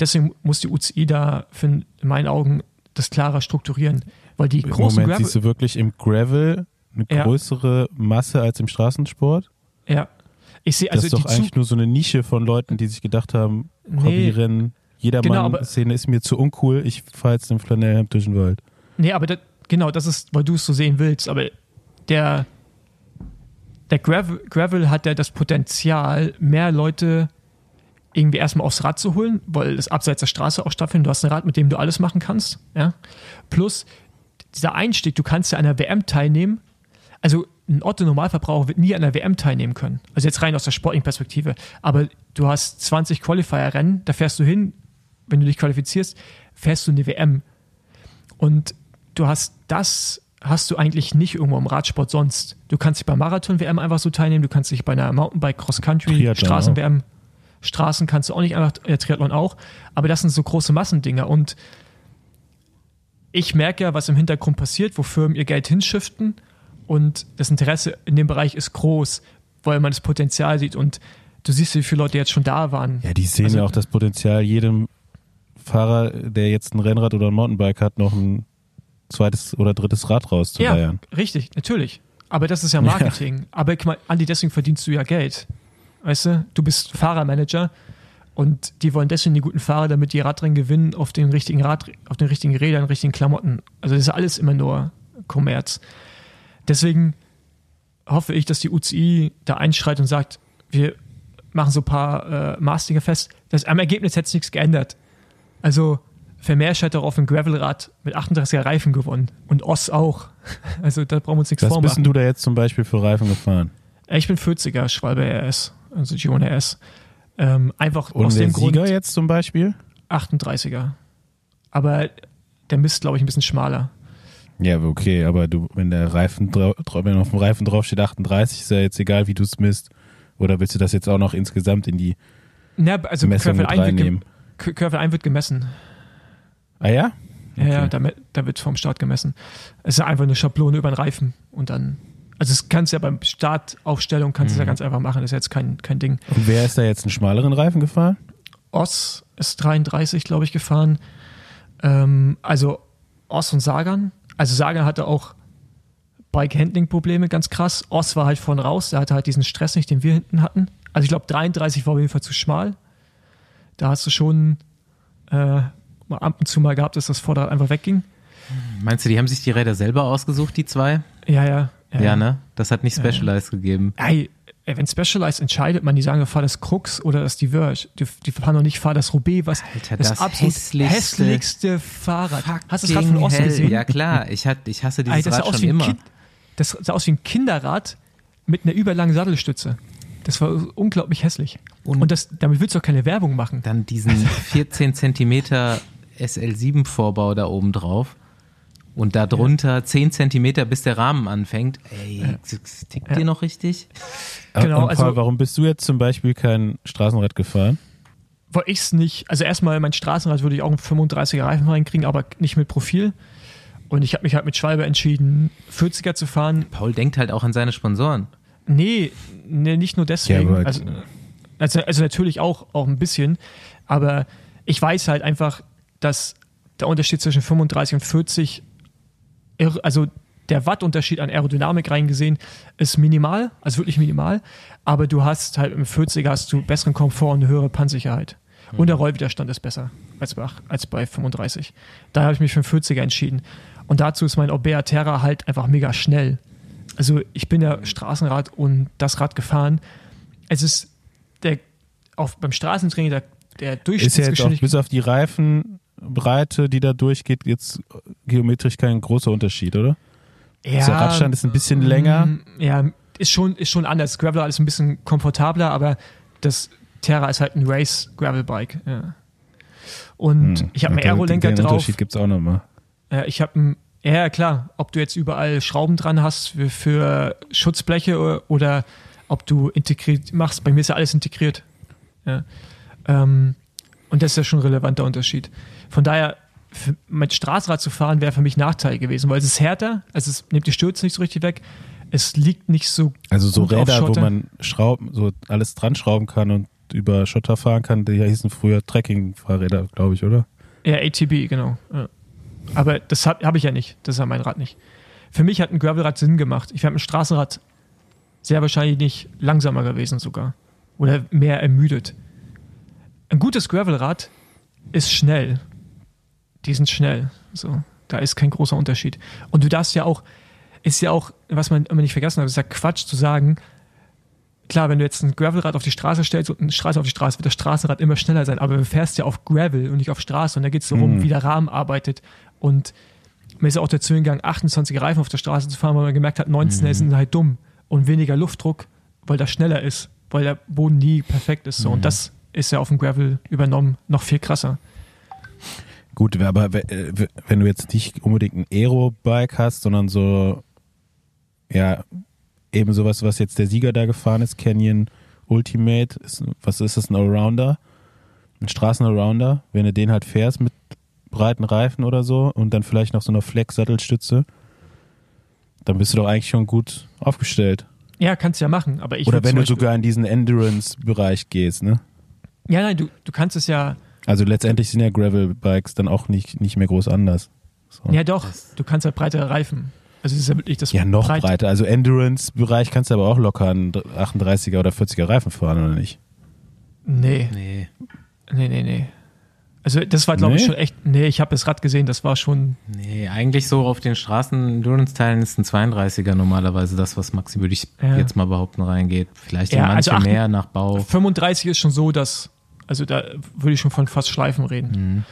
deswegen muss die UCI da für, in meinen Augen das klarer strukturieren. Weil die Im großen Moment Gravel, siehst du wirklich im Gravel eine Ja. größere Masse als im Straßensport? ja. Ich sehe Das also ist doch eigentlich Zug nur so eine Nische von Leuten, die sich gedacht haben, Nee. Hobbyrennen, Genau, Jedermann-Szene ist mir zu uncool, ich fahre jetzt den Flanellhemd durch den Wald. Nee, aber das, genau, das ist, weil du es so sehen willst. Aber der, der Gravel, Gravel hat ja das Potenzial, mehr Leute irgendwie erstmal aufs Rad zu holen, weil das abseits der Straße auch stattfindet. Du hast ein Rad, mit dem du alles machen kannst. Ja? Plus dieser Einstieg, du kannst ja an der WM teilnehmen. Also ein Otto-Normalverbraucher wird nie an der WM teilnehmen können. Also jetzt rein aus der sportlichen Perspektive. Aber du hast 20 Qualifier-Rennen, da fährst du hin, wenn du dich qualifizierst, fährst du in die WM. Und du hast das hast du eigentlich nicht irgendwo im Radsport sonst. Du kannst dich bei Marathon-WM einfach so teilnehmen, du kannst dich bei einer Mountainbike Cross-Country, Straßen-WM, Straßen kannst du auch nicht einfach, äh, Triathlon auch, aber das sind so große Massendinger und ich merke ja, was im Hintergrund passiert, wo Firmen ihr Geld hinschiften und das Interesse in dem Bereich ist groß, weil man das Potenzial sieht und du siehst, wie viele Leute jetzt schon da waren. Ja, die sehen Also- ja auch das Potenzial, jedem Fahrer, der jetzt ein Rennrad oder ein Mountainbike hat, noch ein zweites oder drittes Rad rauszuleiern. Ja, richtig, natürlich. Aber das ist ja Marketing. Aber guck mal, Andi, deswegen verdienst du ja Geld. Weißt du, du bist Fahrermanager und die wollen deswegen die guten Fahrer, damit die Radrennen gewinnen auf den richtigen Rad, auf den richtigen Rädern, richtigen Klamotten. Also das ist alles immer nur Kommerz. Deswegen hoffe ich, dass die UCI da einschreit und sagt, wir machen so ein paar äh, Maßdinger fest. Das, am Ergebnis hätte es nichts geändert. Also Vermeersch hat auch auf dem Gravelrad mit 38er Reifen gewonnen. Und Oss auch. Also da brauchen wir uns nichts Was bist vormachen. denn du da jetzt zum Beispiel für Reifen gefahren? Ich bin 40er Schwalbe RS, also G1 RS. Ähm, einfach Und aus dem Grund Sieger jetzt zum Beispiel? 38er. Aber der Mist, glaube ich, ein bisschen schmaler. Ja, okay, aber du, wenn der Reifen wenn auf dem Reifen drauf steht 38, ist ja jetzt egal, wie du es misst. Oder willst du das jetzt auch noch insgesamt in die Ja, also Messung Curve mit 1 wird, reinnehmen? Curve 1 wird gemessen. Ah ja? Ja, ja, da, da wird vom Start gemessen. Es ist einfach eine Schablone über den Reifen und dann. Also es kannst du ja beim Startaufstellung kannst du ja ganz einfach machen, das ist jetzt kein, kein Ding. Und wer ist da jetzt einen schmaleren Reifen gefahren? Oss ist 33, glaube ich, gefahren. Ähm, also Oss und Sagan. Also Sagan hatte auch Bike-Handling-Probleme, ganz krass. Oss war halt vorne raus, der hatte halt diesen Stress nicht, den wir hinten hatten. Also ich glaube 33 war auf jeden Fall zu schmal. Da hast du schon äh, mal ab und zu mal gehabt, dass das Vorderrad einfach wegging. Meinst du, die haben sich die Räder selber ausgesucht, die zwei? Ja, ja. Ja, ne? Das hat nicht Specialized gegeben. Ey, ey, wenn Specialized entscheidet man, die sagen, fahr das Crux oder das Diverge. Die, die fahren doch nicht, fahr das Roubaix, was Alter, das, das absolut hässlichste- hässlichste Fahrrad. Hast du das Rad von hell. gesehen? Ja, klar. Ich, hat, ich hasse Ey, dieses das, sah Rad schon immer. kind, das sah aus wie ein Kinderrad mit einer überlangen Sattelstütze. Das war unglaublich hässlich. Und- Und, das, damit willst du auch keine Werbung machen. Dann diesen 14 Zentimeter SL7-Vorbau da oben drauf. Und da drunter 10 Zentimeter, bis der Rahmen anfängt. Ey, tickt Ja. dir noch richtig? Genau, und Paul, also- warum bist du jetzt zum Beispiel kein Straßenrad gefahren? Weil ich es nicht, also erstmal mein Straßenrad würde ich auch einen 35er Reifen reinkriegen, aber nicht mit Profil. Und ich habe mich halt mit Schwalbe entschieden, 40er zu fahren. Paul denkt halt auch an seine Sponsoren. Nee, nee nicht nur deswegen. Ja, also, also, also natürlich auch, auch ein bisschen. Aber ich weiß halt einfach, dass der Unterschied zwischen 35 und 40, irr- also der Wattunterschied an Aerodynamik reingesehen, ist minimal, also wirklich minimal. Aber du hast halt im 40er hast du besseren Komfort und eine höhere Pannsicherheit. Und der Rollwiderstand ist besser als bei, als bei 35. Da habe ich mich für den 40er entschieden. Und dazu ist mein Orbea Terra halt einfach mega schnell. Also ich bin ja Straßenrad und das Rad gefahren. Es ist der auf, beim Straßentraining der, der Ist ja jetzt auch Durchschnittsgeschwindigkeit. bis auf die Reifenbreite, die da durchgeht, jetzt geometrisch kein großer Unterschied, oder? Ja, Der Radstand ist ein bisschen länger. mm, Ja, ist schon, ist schon anders. Gravel ist ein bisschen komfortabler, aber das Terra ist halt ein Race Gravel Bike. Ja. Und Hm. ich habe einen den- Aerolenker Den drauf. Unterschied gibt es auch nochmal. Ja, ich habe ein, ja klar, ob du jetzt überall Schrauben dran hast für, für Schutzbleche oder, oder ob du integriert machst. Bei mir ist ja alles integriert. Ja. Ähm, und das ist ja schon ein relevanter Unterschied. Von daher, mit Straßenrad zu fahren, wäre für mich Nachteil gewesen, weil es ist härter, also es nimmt die Stürze nicht so richtig weg. Es liegt nicht so Also so Räder, wo man Schrauben, so alles dran schrauben kann und über Schotter fahren kann, die hießen früher Trekking-Fahrräder, glaube ich, oder? Ja, ATB, genau. Ja. Aber das habe hab ich ja nicht. Das ist ja mein Rad nicht. Für mich hat ein Gravelrad Sinn gemacht. Ich wäre mit dem Straßenrad sehr wahrscheinlich nicht langsamer gewesen sogar. Oder mehr ermüdet. Ein gutes Gravelrad ist schnell. Die sind schnell. So, da ist kein großer Unterschied. Und du darfst ja auch, ist ja auch, was man immer nicht vergessen hat, ist ja Quatsch zu sagen, klar, wenn du jetzt ein Gravelrad auf die Straße stellst und eine Straße auf die Straße, wird das Straßenrad immer schneller sein. Aber du fährst ja auf Gravel und nicht auf Straße. Und da geht es darum, Mhm. wie der Rahmen arbeitet. Und mir ist ja auch dazu gegangen, 28 Reifen auf der Straße zu fahren, weil man gemerkt hat, 19 Mhm. sind halt dumm. Und weniger Luftdruck, weil das schneller ist. Weil der Boden nie perfekt ist. So. Mhm. Und das ist ja auf dem Gravel übernommen noch viel krasser. Gut, aber äh, wenn du jetzt nicht unbedingt ein Aero-Bike hast, sondern so, ja, eben sowas, was jetzt der Sieger da gefahren ist, Canyon Ultimate, ist, was ist das, ein Allrounder? Ein Straßen-Allrounder, wenn du den halt fährst mit breiten Reifen oder so und dann vielleicht noch so einer Flex-Sattelstütze, dann bist du doch eigentlich schon gut aufgestellt. Ja, kannst du ja machen. Aber ich oder wenn du sogar in diesen Endurance-Bereich gehst, ne? Ja, nein, du, du kannst es ja. Also letztendlich sind ja Gravel-Bikes dann auch nicht, nicht mehr groß anders. So. Ja, doch. Du kannst halt breitere Reifen. Also, es ist ja wirklich das. Ja, noch breit- breiter. Also Endurance-Bereich kannst du aber auch locker einen 38er oder 40er Reifen fahren, oder nicht? Nee, Nee. nee, nee, nee. Also, das war, glaube ich, Nee? schon echt. Nee, ich habe das Rad gesehen, das war schon. Nee, eigentlich so auf den Straßen-Endurance-Teilen ist ein 32er normalerweise das, was Maxi, würde ich Ja. jetzt mal behaupten, reingeht. Vielleicht in Ja, manche also acht- mehr nach Bau. 35 ist schon so, dass. Also, da würde ich schon von fast Schleifen reden. Mhm.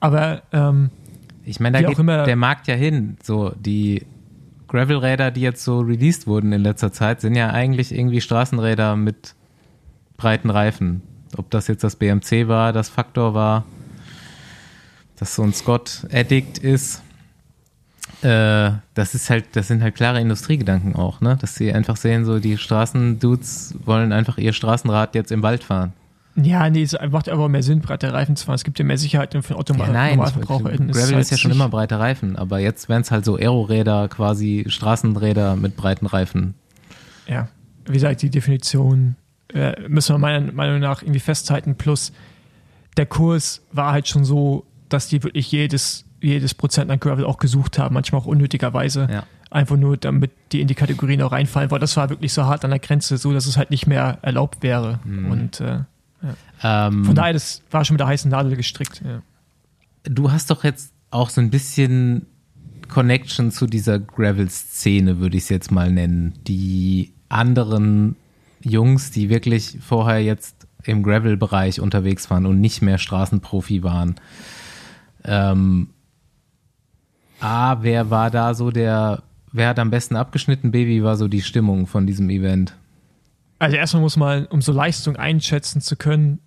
Aber, ähm, Ich meine, da geht immer- der Markt ja hin. So, die Gravel-Räder, die jetzt so released wurden in letzter Zeit, sind ja eigentlich irgendwie Straßenräder mit breiten Reifen. Ob das jetzt das BMC war, das Faktor war, dass so ein Scott Addict ist. Äh, das ist halt, das sind halt klare Industriegedanken auch, ne? Dass sie einfach sehen, so die Straßendudes wollen einfach ihr Straßenrad jetzt im Wald fahren. Ja, nee, es macht aber mehr Sinn, breite Reifen zu fahren. Es gibt ja mehr Sicherheit für den Automa Ja, nein, Normalverbraucher. Gravel ist ja schon immer breite Reifen, aber jetzt wären es halt so Aeroräder, quasi Straßenräder mit breiten Reifen. Ja, wie gesagt, die Definition äh, müssen wir meiner Meinung nach irgendwie festhalten. Plus, der Kurs war halt schon so, dass die wirklich jedes, jedes Prozent an Gravel auch gesucht haben, manchmal auch unnötigerweise. Ja. Einfach nur, damit die in die Kategorien auch reinfallen, weil das war wirklich so hart an der Grenze, so dass es halt nicht mehr erlaubt wäre. Mhm. Und äh, Ähm, von daher, das war schon mit der heißen Nadel gestrickt. Ja. du hast doch jetzt auch so ein bisschen Connection zu dieser Gravel-Szene, würde ich es jetzt mal nennen. Die anderen Jungs, die wirklich vorher jetzt im Gravel-Bereich unterwegs waren und nicht mehr Straßenprofi waren. Ähm, A, wer war da so der, wer hat am besten abgeschnitten? B, wie war so die Stimmung von diesem Event? Also erstmal muss man, um so Leistung einschätzen zu können,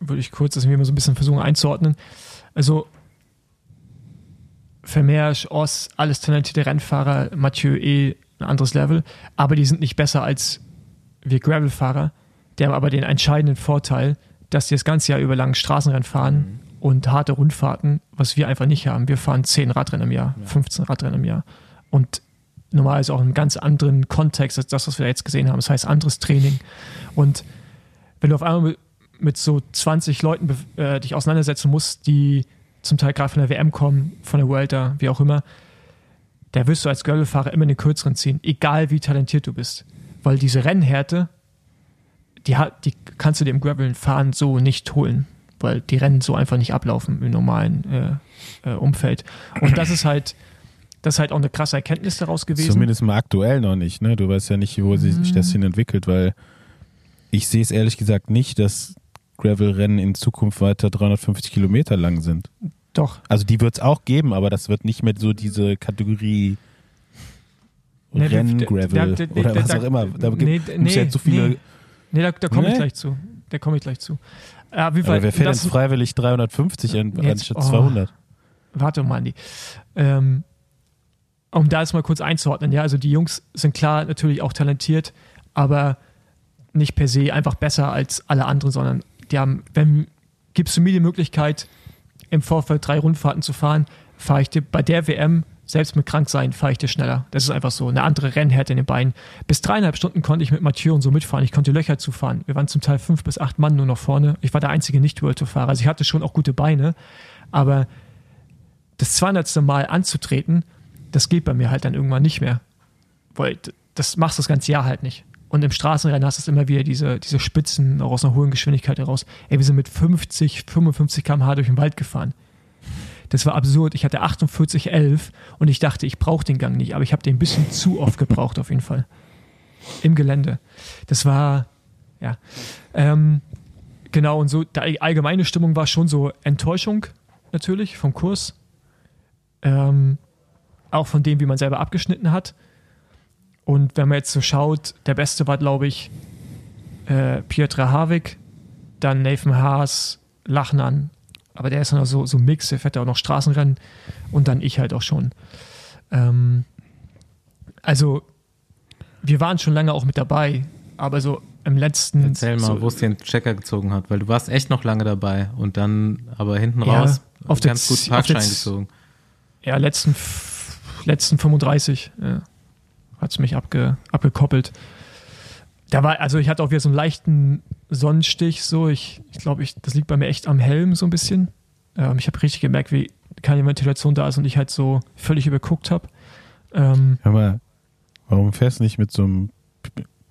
würde ich kurz das mal so ein bisschen versuchen einzuordnen. Also Vermeersch, Oss, alles talentierte Rennfahrer, Mathieu eh ein anderes Level, aber die sind nicht besser als wir Gravel-Fahrer. Die haben aber den entscheidenden Vorteil, dass die das ganze Jahr über lang Straßenrennen fahren und harte Rundfahrten, was wir einfach nicht haben. Wir fahren 10 Radrennen im Jahr, 15 Radrennen im Jahr. Und normalerweise auch in einem ganz anderen Kontext als das, was wir jetzt gesehen haben. Das heißt, anderes Training. Und wenn du auf einmal mit, so 20 Leuten äh, dich auseinandersetzen musst, die zum Teil gerade von der WM kommen, von der Vuelta, wie auch immer, da wirst du als Gravelfahrer immer den kürzeren ziehen, egal wie talentiert du bist. Weil diese Rennhärte, die, die kannst du dir im Gravelfahren so nicht holen, weil die Rennen so einfach nicht ablaufen im normalen äh, äh, Umfeld. Und das ist halt, das ist halt auch eine krasse Erkenntnis daraus gewesen. Zumindest mal aktuell noch nicht, ne? Du weißt ja nicht, wo sich Mhm. das hin entwickelt, weil ich sehe es ehrlich gesagt nicht, dass Gravel-Rennen in Zukunft weiter 350 Kilometer lang sind. Doch, Also die wird es auch geben, aber das wird nicht mehr so diese Kategorie der- Rennen, Gravel der- oder der- was auch immer. Da gibt nee, es nee, ja zu viele. nee. Nee, da, da komme ich Nee? gleich zu. Da komme ich gleich zu. Jeden Fall, Aber wer fährt denn freiwillig 350 an, Jetzt- anstatt oh. 200? Warte mal, Andi. Ähm, um da jetzt mal kurz einzuordnen, ja, also die Jungs sind klar natürlich auch talentiert, aber nicht per se einfach besser als alle anderen, sondern die haben, wenn gibst du mir die Möglichkeit, im Vorfeld drei Rundfahrten zu fahren, fahre ich dir bei der WM, selbst mit Kranksein, fahre ich dir schneller. Das ist einfach so. Eine andere Rennhärte in den Beinen. Bis dreieinhalb Stunden konnte ich mit Mathieu und so mitfahren. Ich konnte Löcher zufahren. Wir waren zum Teil fünf bis acht Mann nur noch vorne. Ich war der einzige Nicht-World-Tour-Fahrer. Also ich hatte schon auch gute Beine, aber das 200. Mal anzutreten, das geht bei mir halt dann irgendwann nicht mehr. Weil das machst du das ganze Jahr halt nicht. Und im Straßenrennen hast du immer wieder diese, diese Spitzen auch aus einer hohen Geschwindigkeit heraus. Ey, wir sind mit 50, 55 km/h durch den Wald gefahren. Das war absurd. Ich hatte 48,11 und ich dachte, ich brauche den Gang nicht, aber ich habe den ein bisschen zu oft gebraucht, auf jeden Fall. Im Gelände. Das war, ja. Ähm, genau, und so, die allgemeine Stimmung war schon so Enttäuschung, natürlich, vom Kurs. Ähm, auch von dem, wie man selber abgeschnitten hat. Und wenn man jetzt so schaut, der Beste war, glaube ich, äh, Piotr Havik, dann Nathan Haas, Lachnan, aber der ist noch so, so ein Mix, der fährt ja auch noch Straßenrennen und dann ich halt auch schon. Ähm, also, wir waren schon lange auch mit dabei, aber so im letzten. Erzähl mal, so, wo es den Checker gezogen hat, weil du warst echt noch lange dabei und dann aber hinten Ja, raus auf ganz gut auf der Parkschein gezogen. Ja, letzten, letzten 35 ja, hat es mich abge, abgekoppelt. Da war, also ich hatte auch wieder so einen leichten Sonnenstich, so. Ich, ich glaube, ich, das liegt bei mir echt am Helm so ein bisschen. Ähm, ich habe richtig gemerkt, wie keine Ventilation da ist und ich halt so völlig überguckt habe. Ähm, mal, warum fährst du nicht mit so einem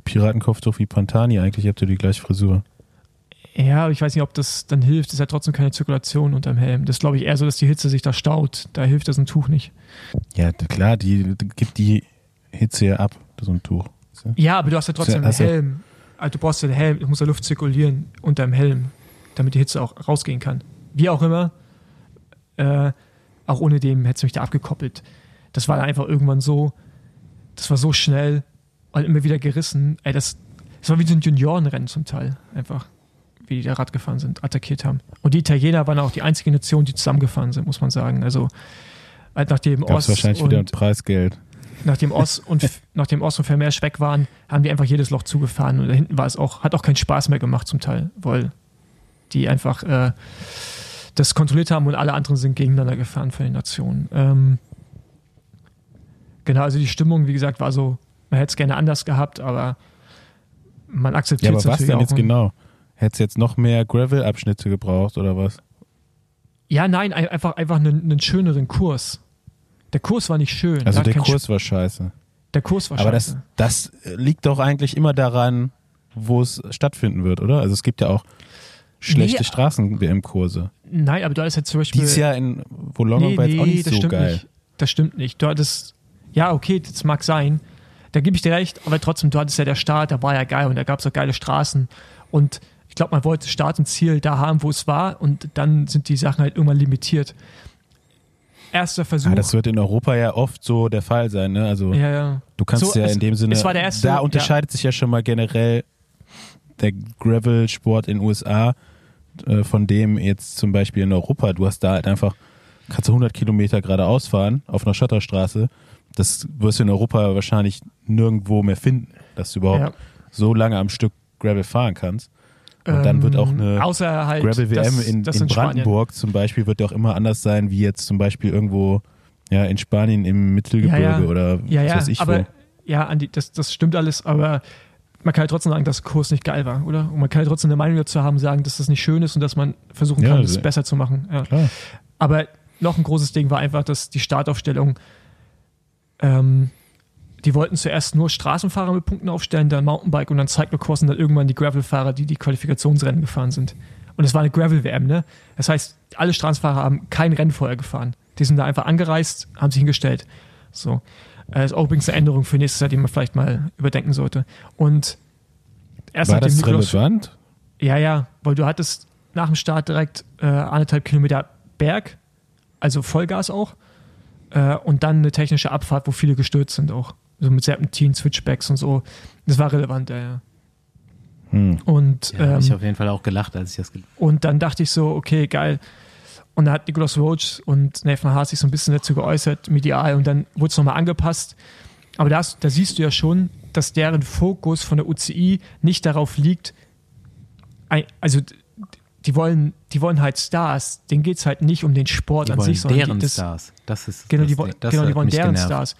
Piratenkopftuch wie Pantani? Eigentlich habt ihr die gleiche Frisur. Ja, aber ich weiß nicht, ob das dann hilft. Es ist ja trotzdem keine Zirkulation unterm Helm. Das glaube ich eher so, dass die Hitze sich da staut. Da hilft das ein Tuch nicht. Ja, klar, die gibt die Hitze ja ab, so ein Tuch. Du? Ja, aber du hast ja trotzdem einen Also- Helm. Also du brauchst ja den Helm, es muss ja Luft zirkulieren unter dem Helm, damit die Hitze auch rausgehen kann. Wie auch immer, äh, auch ohne dem hätte es mich da abgekoppelt. Das war dann einfach irgendwann so, das war so schnell und immer wieder gerissen. Ey, das, das war wie so ein Juniorenrennen zum Teil, einfach, wie die da Rad gefahren sind, attackiert haben. Und die Italiener waren auch die einzige Nation, die zusammengefahren sind, muss man sagen. Also, halt nachdem Gab es Ost wahrscheinlich und wieder ein Preisgeld. nachdem Oss und nachdem Oss und Vermeersch weg waren, haben die einfach jedes Loch zugefahren und da hinten war es auch, hat auch keinen Spaß mehr gemacht zum Teil, weil die einfach äh, das kontrolliert haben und alle anderen sind gegeneinander gefahren für die Nation. Ähm, genau, also die Stimmung, wie gesagt, war so, man hätte es gerne anders gehabt, aber man akzeptiert Ja, es aber was natürlich denn jetzt genau? Hättest du jetzt noch mehr Gravel-Abschnitte gebraucht oder was? Ja, nein, ein- einfach, einfach einen, einen schöneren Kurs. Der Kurs war nicht schön. Also der Kurs war scheiße. Sch- der Kurs war Aber das, scheiße. das liegt doch eigentlich immer daran, wo es stattfinden wird, oder? Also es gibt ja auch schlechte Nee. Straßen-WM-Kurse. Nein, aber du hattest jetzt zum Beispiel. Dieses Jahr in Wollongong war jetzt auch nicht das so stimmt geil. Nicht. Das stimmt nicht. Du hattest, ja, okay, das mag sein. Da gebe ich dir recht, aber trotzdem, du hattest ja der Start, der war ja geil und da gab es auch geile Straßen. Und ich glaube, man wollte Start und Ziel da haben, wo es war und dann sind die Sachen halt irgendwann limitiert. Erster Versuch. Ah, das wird in Europa ja oft so der Fall sein, ne? Also ja, ja. du kannst So, ja es- in dem Sinne, es war der erste- da unterscheidet sich ja schon mal generell der Gravel-Sport in den USA äh, von dem jetzt zum Beispiel in Europa. Du hast da halt einfach, kannst du 100 Kilometer geradeaus fahren auf einer Schotterstraße. Das wirst du in Europa wahrscheinlich nirgendwo mehr finden, dass du überhaupt Ja. so lange am Stück Gravel fahren kannst. Und dann wird auch eine Ähm, außer halt Gravel WM das, in, das in. Brandenburg zum Beispiel wird ja auch immer anders sein, wie jetzt zum Beispiel irgendwo ja, in Spanien im Mittelgebirge Ja, ja. oder Ja, was weiß ich aber wo. ja, Andi, das, das stimmt alles, aber man kann ja trotzdem sagen, dass der Kurs nicht geil war, oder? Und man kann ja trotzdem eine Meinung dazu haben, sagen, dass das nicht schön ist und dass man versuchen kann, also- das besser zu machen. Aber noch ein großes Ding war einfach, dass die Startaufstellung, ähm, die wollten zuerst nur Straßenfahrer mit Punkten aufstellen, dann Mountainbike und dann Cyclocross und dann irgendwann die Gravelfahrer, die die Qualifikationsrennen gefahren sind. Und es war eine Gravel-WM, ne? Das heißt, alle Straßenfahrer haben kein Rennen vorher gefahren. Die sind da einfach angereist, haben sich hingestellt. So. Äh, Das ist auch übrigens eine Änderung für nächstes Jahr, die man vielleicht mal überdenken sollte. Und erst War das Nikolaus- relevant? ja, ja, weil du hattest nach dem Start direkt äh, anderthalb Kilometer Berg, also Vollgas auch, äh, und dann eine technische Abfahrt, wo viele gestürzt sind auch. So mit Serpentin, Switchbacks und so. Das war relevant, ja, ja. Hm. Und, Ja, hab ich ähm, auf jeden Fall auch gelacht, als ich das und dann dachte ich so, okay, geil. Und da hat Nicolas Roach und Nathan Haas sich so ein bisschen dazu geäußert, medial, und dann wurde es nochmal angepasst. Aber da, hast- da siehst du ja schon, dass deren Fokus von der UCI nicht darauf liegt, also die wollen, die wollen halt Stars, denen geht es halt nicht um den Sport Die an sich, sondern deren die, das, Stars. Das ist genau, das, die, das genau, die wollen deren genervt. Stars.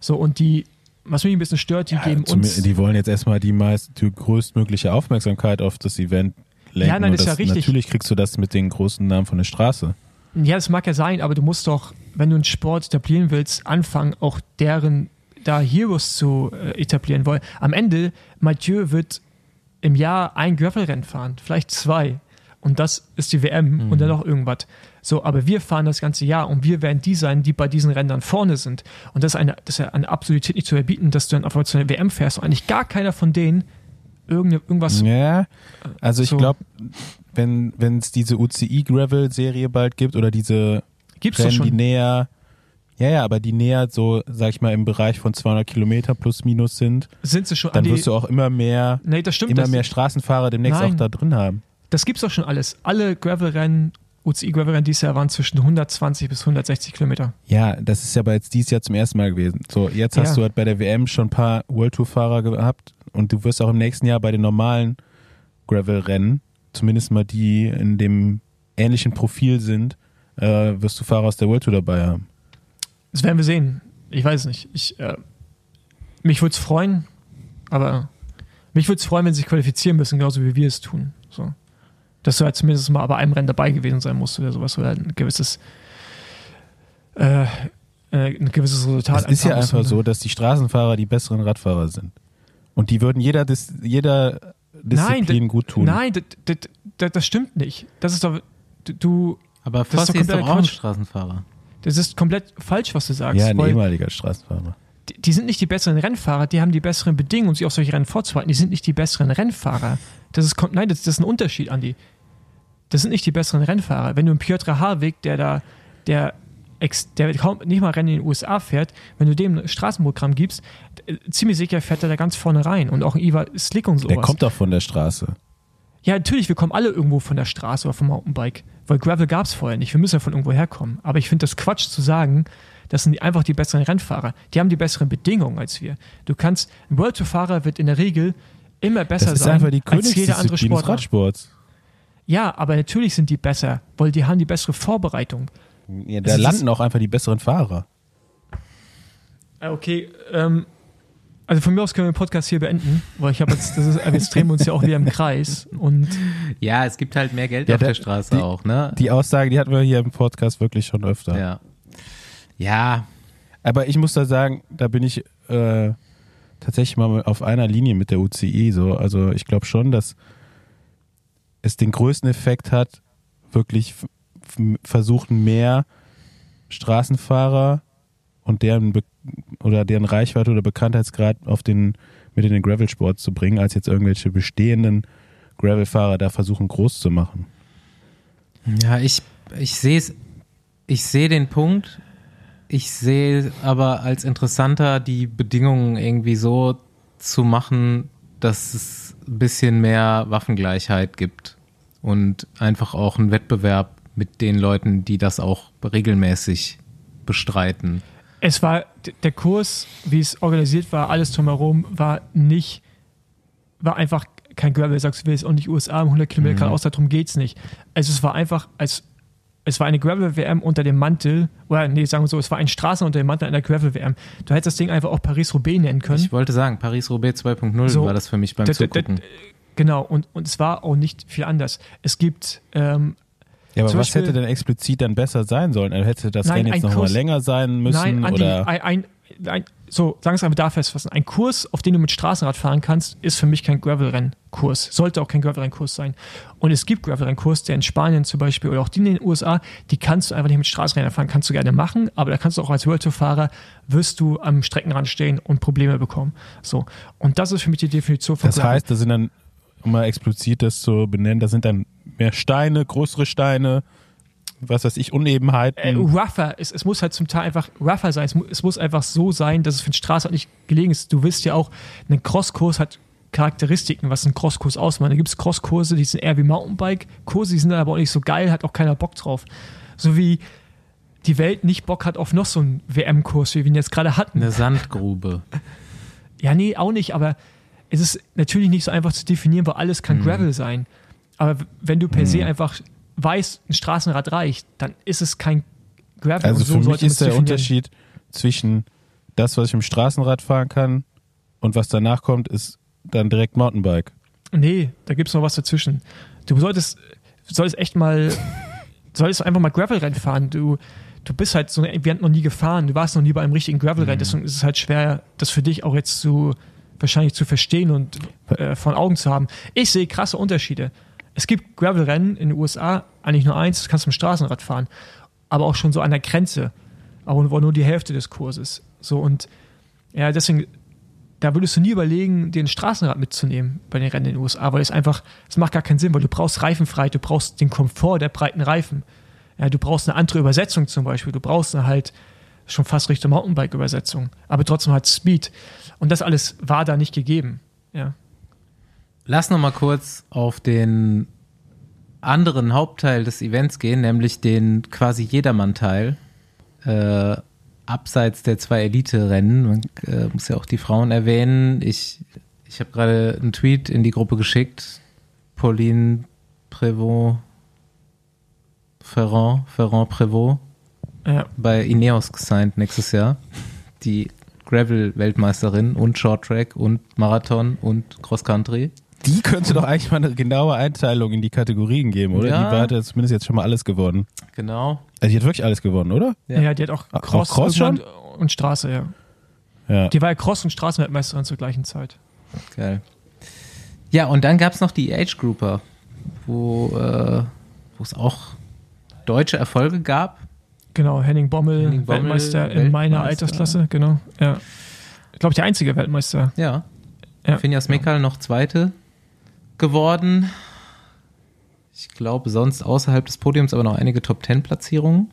So, und die, was mich ein bisschen stört, die Ja, geben uns. die wollen jetzt erstmal die meist die größtmögliche Aufmerksamkeit auf das Event lenken. Ja, nein, das ist ja richtig. Natürlich kriegst du das mit den großen Namen von der Straße. Ja, das mag ja sein, aber du musst doch, wenn du einen Sport etablieren willst, anfangen, auch deren da Heroes zu äh, etablieren, weil am Ende Mathieu wird im Jahr ein Gravelrennen fahren, vielleicht zwei. Und das ist die WM und dann noch irgendwas. So, aber wir fahren das ganze Jahr und wir werden die sein, die bei diesen Rändern vorne sind. Und das ist eine, das ist eine Absolutität nicht zu erbieten, dass du dann einfach zu einer WM fährst und eigentlich gar keiner von denen irgende, irgendwas. Ja, also ich So. glaube, wenn es diese UCI Gravel Serie bald gibt oder diese Gibt's Rennen, die näher, ja, ja, aber die näher so, sag ich mal, im Bereich von 200 Kilometer plus minus sind, Sind sie schon dann wirst du auch immer mehr, Nee, das stimmt. immer mehr Straßenfahrer demnächst Nein. auch da drin haben. Das gibt's doch schon alles. Alle Gravelrennen, UCI-Gravelrennen dieses Jahr waren zwischen 120 bis 160 Kilometer. Ja, das ist ja aber jetzt dieses Jahr zum ersten Mal gewesen. So, jetzt hast Ja. du halt bei der WM schon ein paar World Tour Fahrer gehabt und du wirst auch im nächsten Jahr bei den normalen Gravel-Rennen, zumindest mal die in dem ähnlichen Profil sind, äh, wirst du Fahrer aus der World Tour dabei haben. Das werden wir sehen. Ich weiß es nicht. Ich, äh, mich würde es freuen, aber mich würde es freuen, wenn sie sich qualifizieren müssen, genauso wie wir es tun. So. Dass du halt zumindest mal bei einem Rennen dabei gewesen sein musst oder sowas, oder ein gewisses, äh, äh, ein gewisses Resultat. Es ist ja einfach so, dass die Straßenfahrer die besseren Radfahrer sind. Und die würden jeder, Dis jeder Disziplin Nein, gut tun. Nein, das, das, stimmt nicht. Das ist doch, du, Aber ist doch Fossi ist doch kompletter auch ein. Straßenfahrer. das ist komplett falsch, was du sagst. ja, ein ehemaliger Straßenfahrer. die, die sind nicht die besseren Rennfahrer, die haben die besseren Bedingungen, um sich auf solche Rennen vorzubereiten. Die sind nicht die besseren Rennfahrer. Das ist, nein, das, das ist ein Unterschied, Andi. Das sind nicht die besseren Rennfahrer. Wenn du einen Piotr Harwig, der da, der, ex, der kaum nicht mal Rennen in den USA fährt, wenn du dem ein Straßenprogramm gibst, äh, ziemlich sicher fährt er da ganz vorne rein. Und auch ein Ivar Slick und sowas. Der kommt doch von der Straße. Ja, natürlich, wir kommen alle irgendwo von der Straße oder vom Mountainbike, weil Gravel gab es vorher nicht. Wir müssen ja von irgendwo herkommen. Aber ich finde das Quatsch zu sagen, das sind die- einfach die besseren Rennfahrer. Die haben die besseren Bedingungen als wir. Du kannst, ein World Tour-Fahrer wird in der Regel immer besser Das ist sein einfach die als jeder andere. Radsports. Ja, aber natürlich sind die besser, weil die haben die bessere Vorbereitung. Ja, da Es landen auch einfach die besseren Fahrer. Ah, Okay, ähm, also von mir aus können wir den Podcast hier beenden, weil ich habe jetzt, das ist, jetzt drehen wir uns ja auch wieder im Kreis und Ja, es gibt halt mehr Geld Ja, auf der- der Straße die- auch, ne? Die Aussage, die hatten wir hier im Podcast wirklich schon öfter. ja. Ja, Aber ich muss da sagen, da bin ich äh, tatsächlich mal auf einer Linie mit der UCI. So. Also ich glaube schon, dass es den größten Effekt hat, wirklich versuchen mehr Straßenfahrer und deren Be oder deren Reichweite oder Bekanntheitsgrad auf den mit in den Gravelsport zu bringen, als jetzt irgendwelche bestehenden Gravelfahrer da versuchen groß zu machen. Ja, ich, ich sehe ich sehe den Punkt. Ich sehe aber als interessanter, die Bedingungen irgendwie so zu machen, dass es ein bisschen mehr Waffengleichheit gibt und einfach auch einen Wettbewerb mit den Leuten, die das auch regelmäßig bestreiten. es war der Kurs, wie es organisiert war, alles drumherum war nicht, war einfach kein Gravel, sagst du willst, auch nicht USA im 100 Kilometer Mhm. geradeaus, darum geht's nicht. Also es war einfach als es war eine Gravel-WM unter dem Mantel, oder nee, sagen wir so, es war ein Straßen unter dem Mantel einer Gravel-WM. Du hättest das Ding einfach auch Paris-Roubaix nennen können. Ich wollte sagen, Paris-Roubaix 2.0 So, war das für mich beim Da- da- da- Zugucken. Genau, und, und es war auch nicht viel anders. Es gibt ähm, Ja, aber was Beispiel- hätte denn explizit dann besser sein sollen? Also Hätte das Nein, Rennen jetzt ein noch mal Kurs- länger sein müssen? Nein, Andi, oder? ein, ein, ein, so, einfach da festfassen. Ein Kurs, auf den du mit Straßenrad fahren kannst, ist für mich kein Gravel-Rennkurs. Sollte auch kein Gravel-Rennkurs sein. Und es gibt Gravel-Rennkurs, der in Spanien zum Beispiel oder auch die in den USA, die kannst du einfach nicht mit Straßenrädern fahren. Kannst du gerne machen, aber da kannst du auch als World Tour-Fahrer, wirst du am Streckenrand stehen und Probleme bekommen. So. Und das ist für mich die Definition von Das Gravel. heißt, da sind dann, um mal explizit das zu benennen, da sind dann mehr Steine, größere Steine, was weiß ich, Unebenheiten. äh, rougher. Es, es muss halt zum Teil einfach rougher sein. Es, mu es muss einfach so sein, dass es für den Straßenrad nicht gelegen ist. Du willst ja auch, ein Crosskurs hat Charakteristiken, was ein Crosskurs ausmacht. Da gibt es Crosskurse, die sind eher wie Mountainbike-Kurse, die sind dann aber auch nicht so geil, hat auch keiner Bock drauf. So wie die Welt nicht Bock hat auf noch so einen WM-Kurs, wie wir ihn jetzt gerade hatten. Eine Sandgrube. Ja, nee, auch nicht, aber es ist natürlich nicht so einfach zu definieren, weil alles Mhm. kann Gravel sein. Aber wenn du per se einfach weißt, ein Straßenrad reicht, dann ist es kein Gravel. also so für mich ist der. Unterschied zwischen das, was ich im Straßenrad fahren kann und was danach kommt, ist dann direkt Mountainbike. Nee, da gibt es noch was dazwischen. Du solltest, solltest echt mal, solltest einfach mal Gravelrennen fahren. Du, du bist halt so, wir haben noch nie gefahren, du warst noch nie bei einem richtigen Gravelrennen, deswegen ist es halt schwer, das für dich auch jetzt zu, wahrscheinlich zu verstehen und äh, von Augen zu haben. Ich sehe krasse Unterschiede. Es gibt Gravelrennen in den USA, eigentlich nur eins, das kannst du mit dem Straßenrad fahren, aber auch schon so an der Grenze, aber nur die Hälfte des Kurses. So und ja, deswegen, da würdest du nie überlegen, dir ein Straßenrad mitzunehmen bei den Rennen in den USA, weil es einfach, es macht gar keinen Sinn, weil du brauchst Reifenfreiheit, du brauchst den Komfort der breiten Reifen. Ja, du brauchst eine andere Übersetzung zum Beispiel, du brauchst eine halt schon fast Richtung Mountainbike-Übersetzung, aber trotzdem halt Speed. Und das alles war da nicht gegeben. Ja. Lass noch mal kurz auf den anderen Hauptteil des Events gehen, nämlich den quasi Jedermann-Teil. Äh, abseits der zwei Elite-Rennen. Man äh, muss ja auch die Frauen erwähnen. Ich, ich habe gerade einen Tweet in die Gruppe geschickt. Pauline Prévost, Ferrand, Ferrand Prévost ja. bei Ineos gesigned nächstes Jahr. Die Gravel-Weltmeisterin und Short Track und Marathon und Cross Country. Die könnte doch eigentlich mal eine genaue Einteilung in die Kategorien geben, oder? Ja. Die hat ja zumindest jetzt schon mal alles gewonnen. Genau. Also die hat wirklich alles gewonnen, oder? Ja. Ja. die hat auch Auch Cross, Cross irgendwann und Straße, ja. Ja. Die war ja Cross- und Straßenweltmeisterin zur gleichen Zeit. Geil. Ja, und dann gab es noch die Age Grouper, wo äh, wo es auch deutsche Erfolge gab. Genau, Henning Bommel, Henning Bommel, Weltmeister in meiner Weltmeister. Altersklasse, genau. Ja. Ich glaube, der einzige Weltmeister. Ja. Ja. Finjas Mekal noch Zweite geworden. Ich glaube, sonst außerhalb des Podiums aber noch einige Top-10-Platzierungen.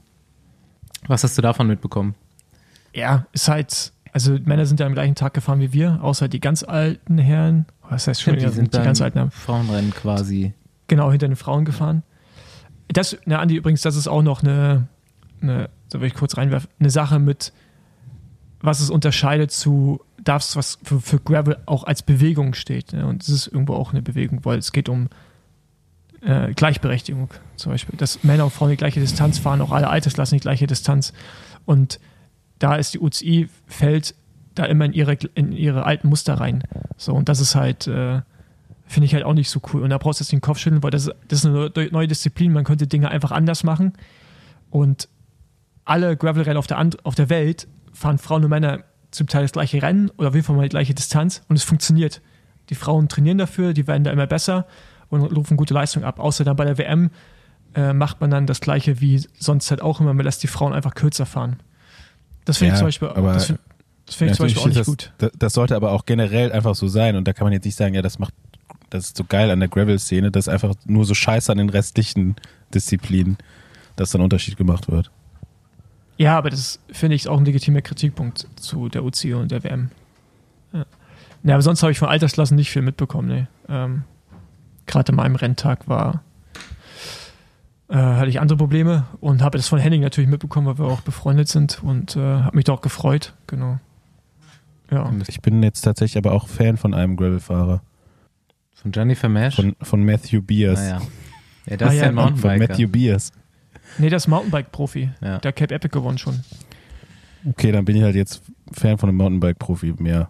Was hast du davon mitbekommen? Ja, ist halt, also Männer sind ja am gleichen Tag gefahren wie wir, außer die ganz alten Herren. Was heißt schon, die ja, sind die ganz alten Herren. Frauenrennen quasi. Genau, hinter den Frauen gefahren. Das, na Andi, übrigens, das ist auch noch eine, eine so will ich kurz reinwerfen, eine Sache mit, was es unterscheidet zu, darfst was für, für Gravel auch als Bewegung steht. Ne? Und es ist irgendwo auch eine Bewegung, weil es geht um äh, Gleichberechtigung zum Beispiel. Dass Männer und Frauen die gleiche Distanz fahren, auch alle Altersklassen die gleiche Distanz. Und da ist die UCI, fällt da immer in ihre, in ihre alten Muster rein. So, und das ist halt, äh, finde ich halt auch nicht so cool. Und da brauchst du jetzt den Kopf schütteln, weil das, das ist eine neue Disziplin. Man könnte Dinge einfach anders machen. Und alle Gravel-Rennen auf der, auf der Welt fahren Frauen und Männer zum Teil das gleiche Rennen oder auf jeden Fall mal die gleiche Distanz und es funktioniert. Die Frauen trainieren dafür, die werden da immer besser und rufen gute Leistung ab. Außer dann bei der WM äh, macht man dann das gleiche wie sonst halt auch immer, man lässt die Frauen einfach kürzer fahren. Das finde Ja, ich zum Beispiel, aber- das find, das find ich zum Beispiel auch nicht gut. das, das, das sollte aber auch generell einfach so sein und da kann man jetzt nicht sagen, ja, das macht, das ist so geil an der Gravel-Szene, dass einfach nur so scheiße an den restlichen Disziplinen, dass dann Unterschied gemacht wird. Ja, aber das finde ich auch ein legitimer Kritikpunkt zu der UCI und der WM. Ja, ja aber sonst habe ich von Altersklassen nicht viel mitbekommen. Nee. Ähm, Gerade an meinem Renntag war, äh, hatte ich andere Probleme und habe das von Henning natürlich mitbekommen, weil wir auch befreundet sind und äh, habe mich da auch gefreut. Genau. Ja. Ich bin jetzt tatsächlich aber auch Fan von einem Gravel-Fahrer, Von Jennifer Mash? von, von Matthew Beers. naja. Ja, das Ah, ist ja, ja ein Von Mountainbiker. Matthew Beers. Nee, das ist Mountainbike-Profi. Ja. Der Cape Epic gewonnen schon. Okay, dann bin ich halt jetzt Fan von einem Mountainbike-Profi mehr.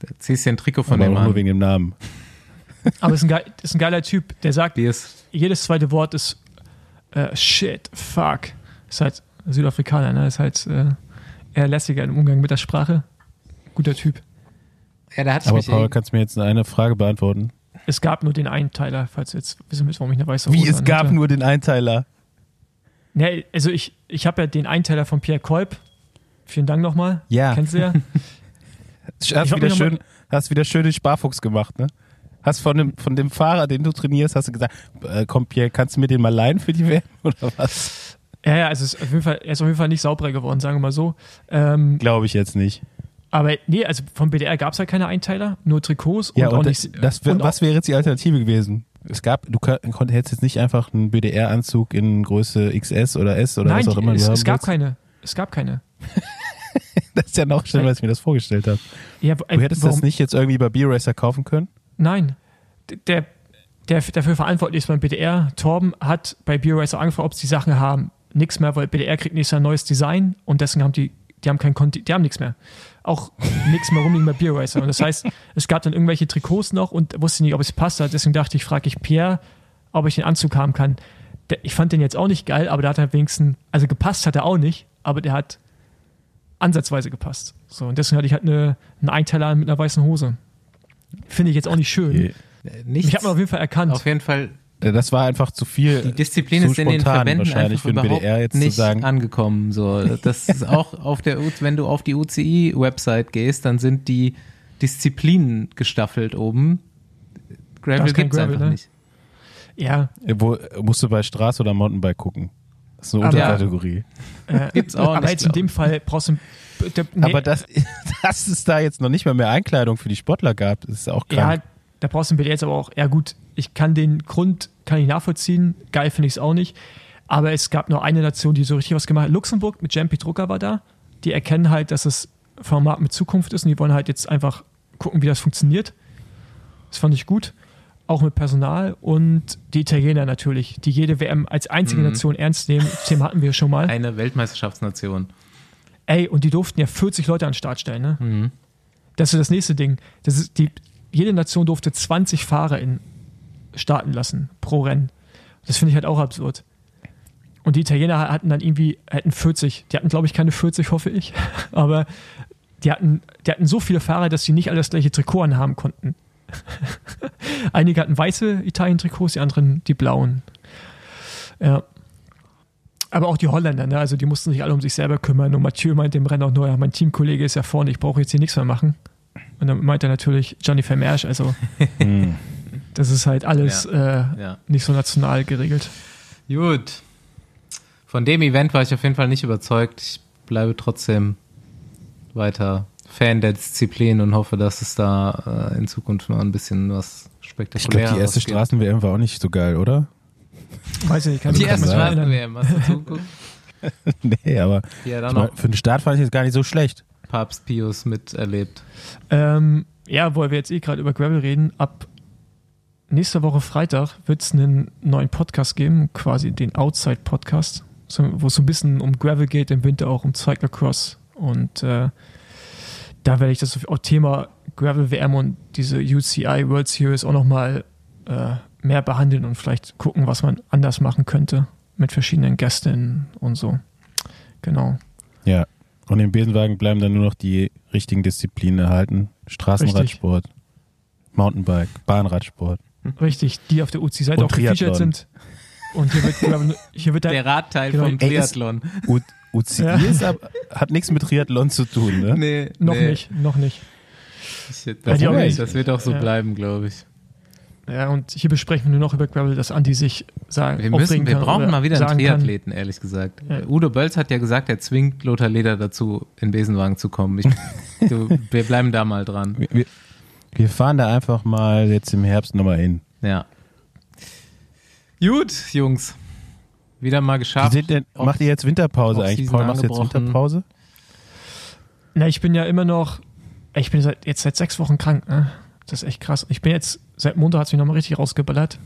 Da ziehst du ein Trikot von aber dem auch nur an. wegen dem Namen. Aber ist ein, geil, ist ein geiler Typ, der sagt, Biers. jedes zweite Wort ist äh, shit, fuck. Ist halt Südafrikaner, ne? Ist halt äh, eher lässiger im Umgang mit der Sprache. Guter Typ. Ja, da hatte ich Aber mich Paul, kannst du mir jetzt eine Frage beantworten? Es gab nur den Einteiler, falls du jetzt wissen willst, warum ich eine weiße Wie, Hose es gab anhatte. nur den Einteiler. Ne, also ich, ich habe ja den Einteiler von Pierre Kolb. Vielen Dank nochmal. Ja. Kennst du ja? Hast wieder, noch mal- schön, hast wieder schön den Sparfuchs gemacht, ne? Hast von dem, von dem Fahrer, den du trainierst, hast du gesagt, äh, komm Pierre, kannst du mir den mal leihen für die WM oder was? ja, ja, also es ist auf jeden Fall, er ist auf jeden Fall nicht sauberer geworden, sagen wir mal so. Ähm, Glaube ich jetzt nicht. aber nee, also vom BDR gab es halt keine Einteiler, nur Trikots Ja, und und, auch das, nicht. das, wär- und was wäre jetzt die Alternative gewesen? Es gab, du hättest jetzt nicht einfach einen BDR-Anzug in Größe XS oder S oder Nein, was auch immer es, es gab willst. keine. Es gab keine. Das ist ja noch schlimmer, als ich mir das vorgestellt habe. Ja, Du hättest das nicht jetzt irgendwie bei B-Racer kaufen können? Nein. Der, der dafür verantwortlich ist beim BDR, Torben, hat bei BioRacer angefragt, ob sie die Sachen haben. Nix mehr, weil BDR kriegt nächstes Jahr ein neues Design und deswegen haben die, die haben kein Conti, die haben nichts mehr. Auch nichts mehr rumliegen bei BioRacer. Und das heißt, es gab dann irgendwelche Trikots noch und wusste nicht, ob es passt. Deswegen dachte ich, frage ich Pierre, ob ich den Anzug haben kann. Der, ich fand den jetzt auch nicht geil, aber der hat halt wenigstens, also gepasst hat er auch nicht, aber der hat ansatzweise gepasst. So, und deswegen hatte ich halt eine, einen Einteiler mit einer weißen Hose. Finde ich jetzt auch nicht schön. Äh, Nichts. Ich habe ihn auf jeden Fall erkannt. auf jeden Fall, Das war einfach zu viel. die Disziplin zu ist in den Verbänden wahrscheinlich einfach für den überhaupt BDR jetzt zu nicht sagen. angekommen. So, das ist auch auf der, wenn du auf die UCI-Website gehst, dann sind die Disziplinen gestaffelt oben. Gravel gibt's Gravel, einfach ne? nicht. Ja, Wo, musst du bei Straße oder Mountainbike gucken? Das ist eine Aber- Unterkategorie. äh, Gibt's auch Aber nicht, jetzt in dem Fall brauchst du. Der, nee, Aber das, dass es da jetzt noch nicht mal mehr Einkleidung für die Sportler gab, ist auch ja, krank. da brauchst du ein jetzt aber auch. Ja, gut, ich kann den Grund kann ich nachvollziehen. Geil finde ich es auch nicht. Aber es gab nur eine Nation, die so richtig was gemacht hat. Luxemburg mit Jampi Drucker war da. Die erkennen halt, dass es Format mit Zukunft ist und die wollen halt jetzt einfach gucken, wie das funktioniert. Das fand ich gut. Auch mit Personal und die Italiener natürlich, die jede WM als einzige Mhm. Nation ernst nehmen. Das Thema hatten wir schon mal. Eine Weltmeisterschaftsnation. Ey, und die durften ja 40 Leute an den Start stellen, ne? Mhm. Das ist das nächste Ding. Das ist die, jede Nation durfte 20 Fahrer in starten lassen pro Rennen. Das finde ich halt auch absurd. Und die Italiener hatten dann irgendwie, hätten 40, die hatten glaube ich keine 40, hoffe ich, aber die hatten, die hatten so viele Fahrer, dass sie nicht alle das gleiche Trikot anhaben konnten. Einige hatten weiße Italien-Trikots, die anderen die blauen. Ja. Aber auch die Holländer, ne? also die mussten sich alle um sich selber kümmern. Und Mathieu meinte im Rennen auch nur, ja, mein Teamkollege ist ja vorne, ich brauche jetzt hier nichts mehr machen. Und dann meinte er natürlich Johnny Vermersch, also Hm. Das ist halt alles äh, Ja. nicht so national geregelt. Gut. Von dem Event war ich auf jeden Fall nicht überzeugt. Ich bleibe trotzdem weiter Fan der Disziplin und hoffe, dass es da äh, in Zukunft mal ein bisschen was Ich spektakuläres glaube, die erste gibt. Straßen-WM war auch nicht so geil, oder? Weiß ich nicht, kann Die erste. Straßen-WM, hast du zugeguckt? nee, aber Ja, dann ich noch mein, für den Start fand ich es gar nicht so schlecht. Papst Pius miterlebt. Ähm, ja, wo wir jetzt eh gerade über Gravel reden, ab nächster Woche Freitag wird es einen neuen Podcast geben, quasi den Outside Podcast, wo es so ein bisschen um Gravel geht, im Winter auch um Cyclocross. Und äh, da werde ich das auch Thema Gravel WM und diese UCI World Series auch nochmal äh, mehr behandeln und vielleicht gucken, was man anders machen könnte mit verschiedenen Gästen und so. Genau. Ja. Und im Besenwagen bleiben dann nur noch die richtigen Disziplinen erhalten. Straßenradsport, Mountainbike, Bahnradsport. Richtig, die auf der UCI-Seite Und auch gefeatured Triathlon. sind. Und hier wird, Gravel- hier wird Der Radteil Genau. vom Ey, Triathlon. U UCI Ja. ab, hat nichts mit Triathlon zu tun, ne? Nee, noch nee. nicht, noch nicht. Shit, das, nicht. das wird auch so Ja. bleiben, glaube ich. Ja, und hier besprechen wir nur noch über Gravel, dass Andi sich sagen, Wir, müssen, wir kann brauchen mal wieder einen sagen kann. Triathleten, ehrlich gesagt. Ja. Udo Bölz hat ja gesagt, er zwingt Lothar Leder dazu, in Besenwagen zu kommen. Ich, du, wir bleiben da mal dran. Wir, wir, wir fahren da einfach mal jetzt im Herbst nochmal hin. Ja. Gut, Jungs. Wieder mal geschafft. denn, macht ihr jetzt Winterpause eigentlich? Paul, machst du jetzt. Winterpause? Na, ich bin ja immer noch, ich bin seit, jetzt seit sechs Wochen krank. Ne? Das ist echt krass. Ich bin jetzt, seit Montag hat es mich nochmal richtig rausgeballert.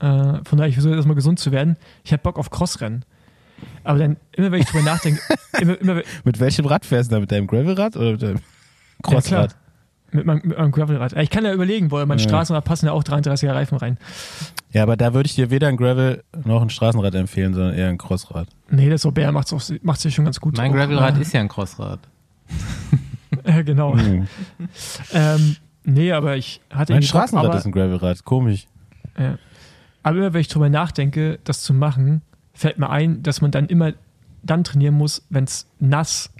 Äh, von daher, ich versuche erstmal gesund zu werden. Ich habe Bock auf Crossrennen. Aber dann, immer wenn ich drüber nachdenke, immer, immer, Mit welchem Rad fährst du da? Mit deinem Gravelrad oder mit deinem Crossrad? klar. Mit meinem, mit meinem Gravelrad. Ich kann ja überlegen, weil mein Ja. Straßenrad passen ja auch 33er Reifen rein. Ja, aber da würde ich dir weder ein Gravel noch ein Straßenrad empfehlen, sondern eher ein Crossrad. Nee, das Aubert macht es macht's ja schon ganz gut. mein Gravelrad äh, ist ja ein Crossrad. Ja, genau. Mhm. Ähm, nee, aber ich hatte Mein Straßenrad aber, ist ein Gravelrad. Komisch. ja. aber immer wenn ich drüber nachdenke, das zu machen, fällt mir ein, dass man dann immer dann trainieren muss, wenn es nass,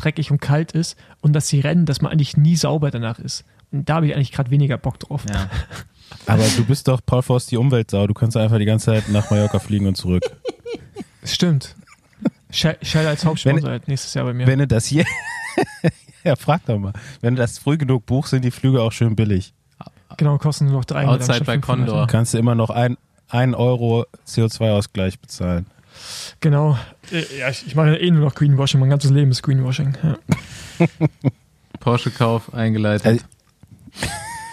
dreckig und kalt ist und dass die Rennen, dass man eigentlich nie sauber danach ist. Und da habe ich eigentlich gerade weniger Bock drauf. Ja. Aber du bist doch Paul Forst die Umweltsau. Du kannst einfach die ganze Zeit nach Mallorca fliegen und zurück. Stimmt. Shell als Hauptsponsor halt nächstes Jahr bei mir. Wenn du das hier. ja, frag doch mal. Wenn du das früh genug buchst, sind die Flüge auch schön billig. genau, kosten nur noch drei Outside bei Condor. Kannst du immer noch ein, ein Euro CO2-Ausgleich bezahlen. Genau. Ja, ich, ich mache ja eh nur noch Greenwashing. Mein ganzes Leben ist Greenwashing. Ja. Porsche-Kauf eingeleitet. Also-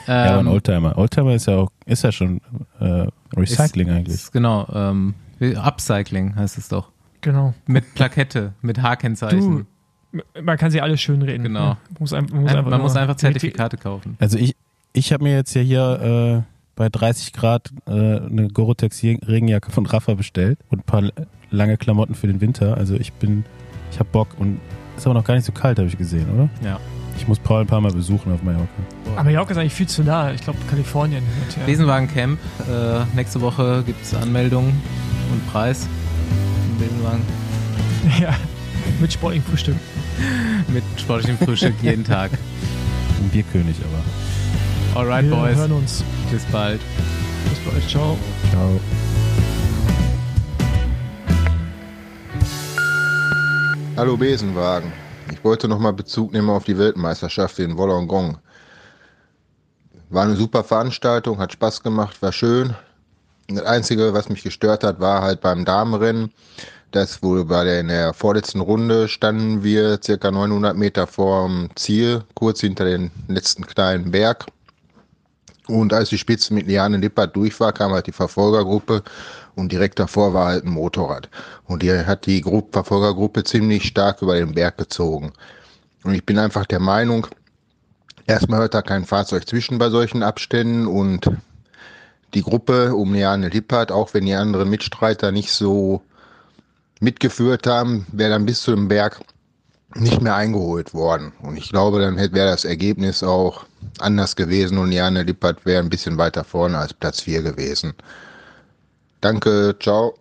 ja, aber ein Ähm, Oldtimer. Oldtimer ist ja auch, ist ja schon äh, Recycling ist, eigentlich. Ist, genau. Ähm, Upcycling heißt es doch. Genau. Mit Plakette, mit H-Kennzeichen. Man kann sie alle schön reden. Genau. Ja. Man muss, ein, man muss Ein- einfach, Man muss einfach Zertifikate kaufen. Also ich, ich habe mir jetzt ja hier äh, bei 30 Grad äh, eine Gore-Tex-Regenjacke von Rafa bestellt und ein paar lange Klamotten für den Winter. Also ich bin, ich habe Bock und ist aber noch gar nicht so kalt, habe ich gesehen, oder? Ja. Ich muss Paul ein paar Mal besuchen auf Mallorca. Aber Mallorca ist eigentlich viel zu nah. Ich glaube, Kalifornien. Und, ja. Besenwagen Camp. Äh, nächste Woche gibt es Anmeldung und Preis. Besenwagen. ja. Mit sportlichem Frühstück. Mit sportlichem Frühstück jeden Tag. Ein Bierkönig aber. Alright, Wir Boys. hören uns. Bis bald. Bis bald. Ciao. Ciao. Hallo Besenwagen. Ich wollte nochmal Bezug nehmen auf die Weltmeisterschaft in Wollongong. War eine super Veranstaltung, hat Spaß gemacht, war schön. Das Einzige, was mich gestört hat, war halt beim Damenrennen. Das wohl bei der, in der vorletzten Runde standen wir circa 900 Meter vorm Ziel, kurz hinter den letzten kleinen Berg. Und als die Spitze mit Liane Lippert durch war, kam halt die Verfolgergruppe und direkt davor war halt ein Motorrad. Und die hat die Gruppe, Verfolgergruppe ziemlich stark über den Berg gezogen. Und ich bin einfach der Meinung, erstmal hört da kein Fahrzeug zwischen bei solchen Abständen und die Gruppe um Liane Lippert, auch wenn die anderen Mitstreiter nicht so mitgeführt haben, wäre dann bis zu dem Berg nicht mehr eingeholt worden. Und ich glaube, dann wäre das Ergebnis auch anders gewesen und Liane Lippert wäre ein bisschen weiter vorne als Platz 4 gewesen. Danke, ciao.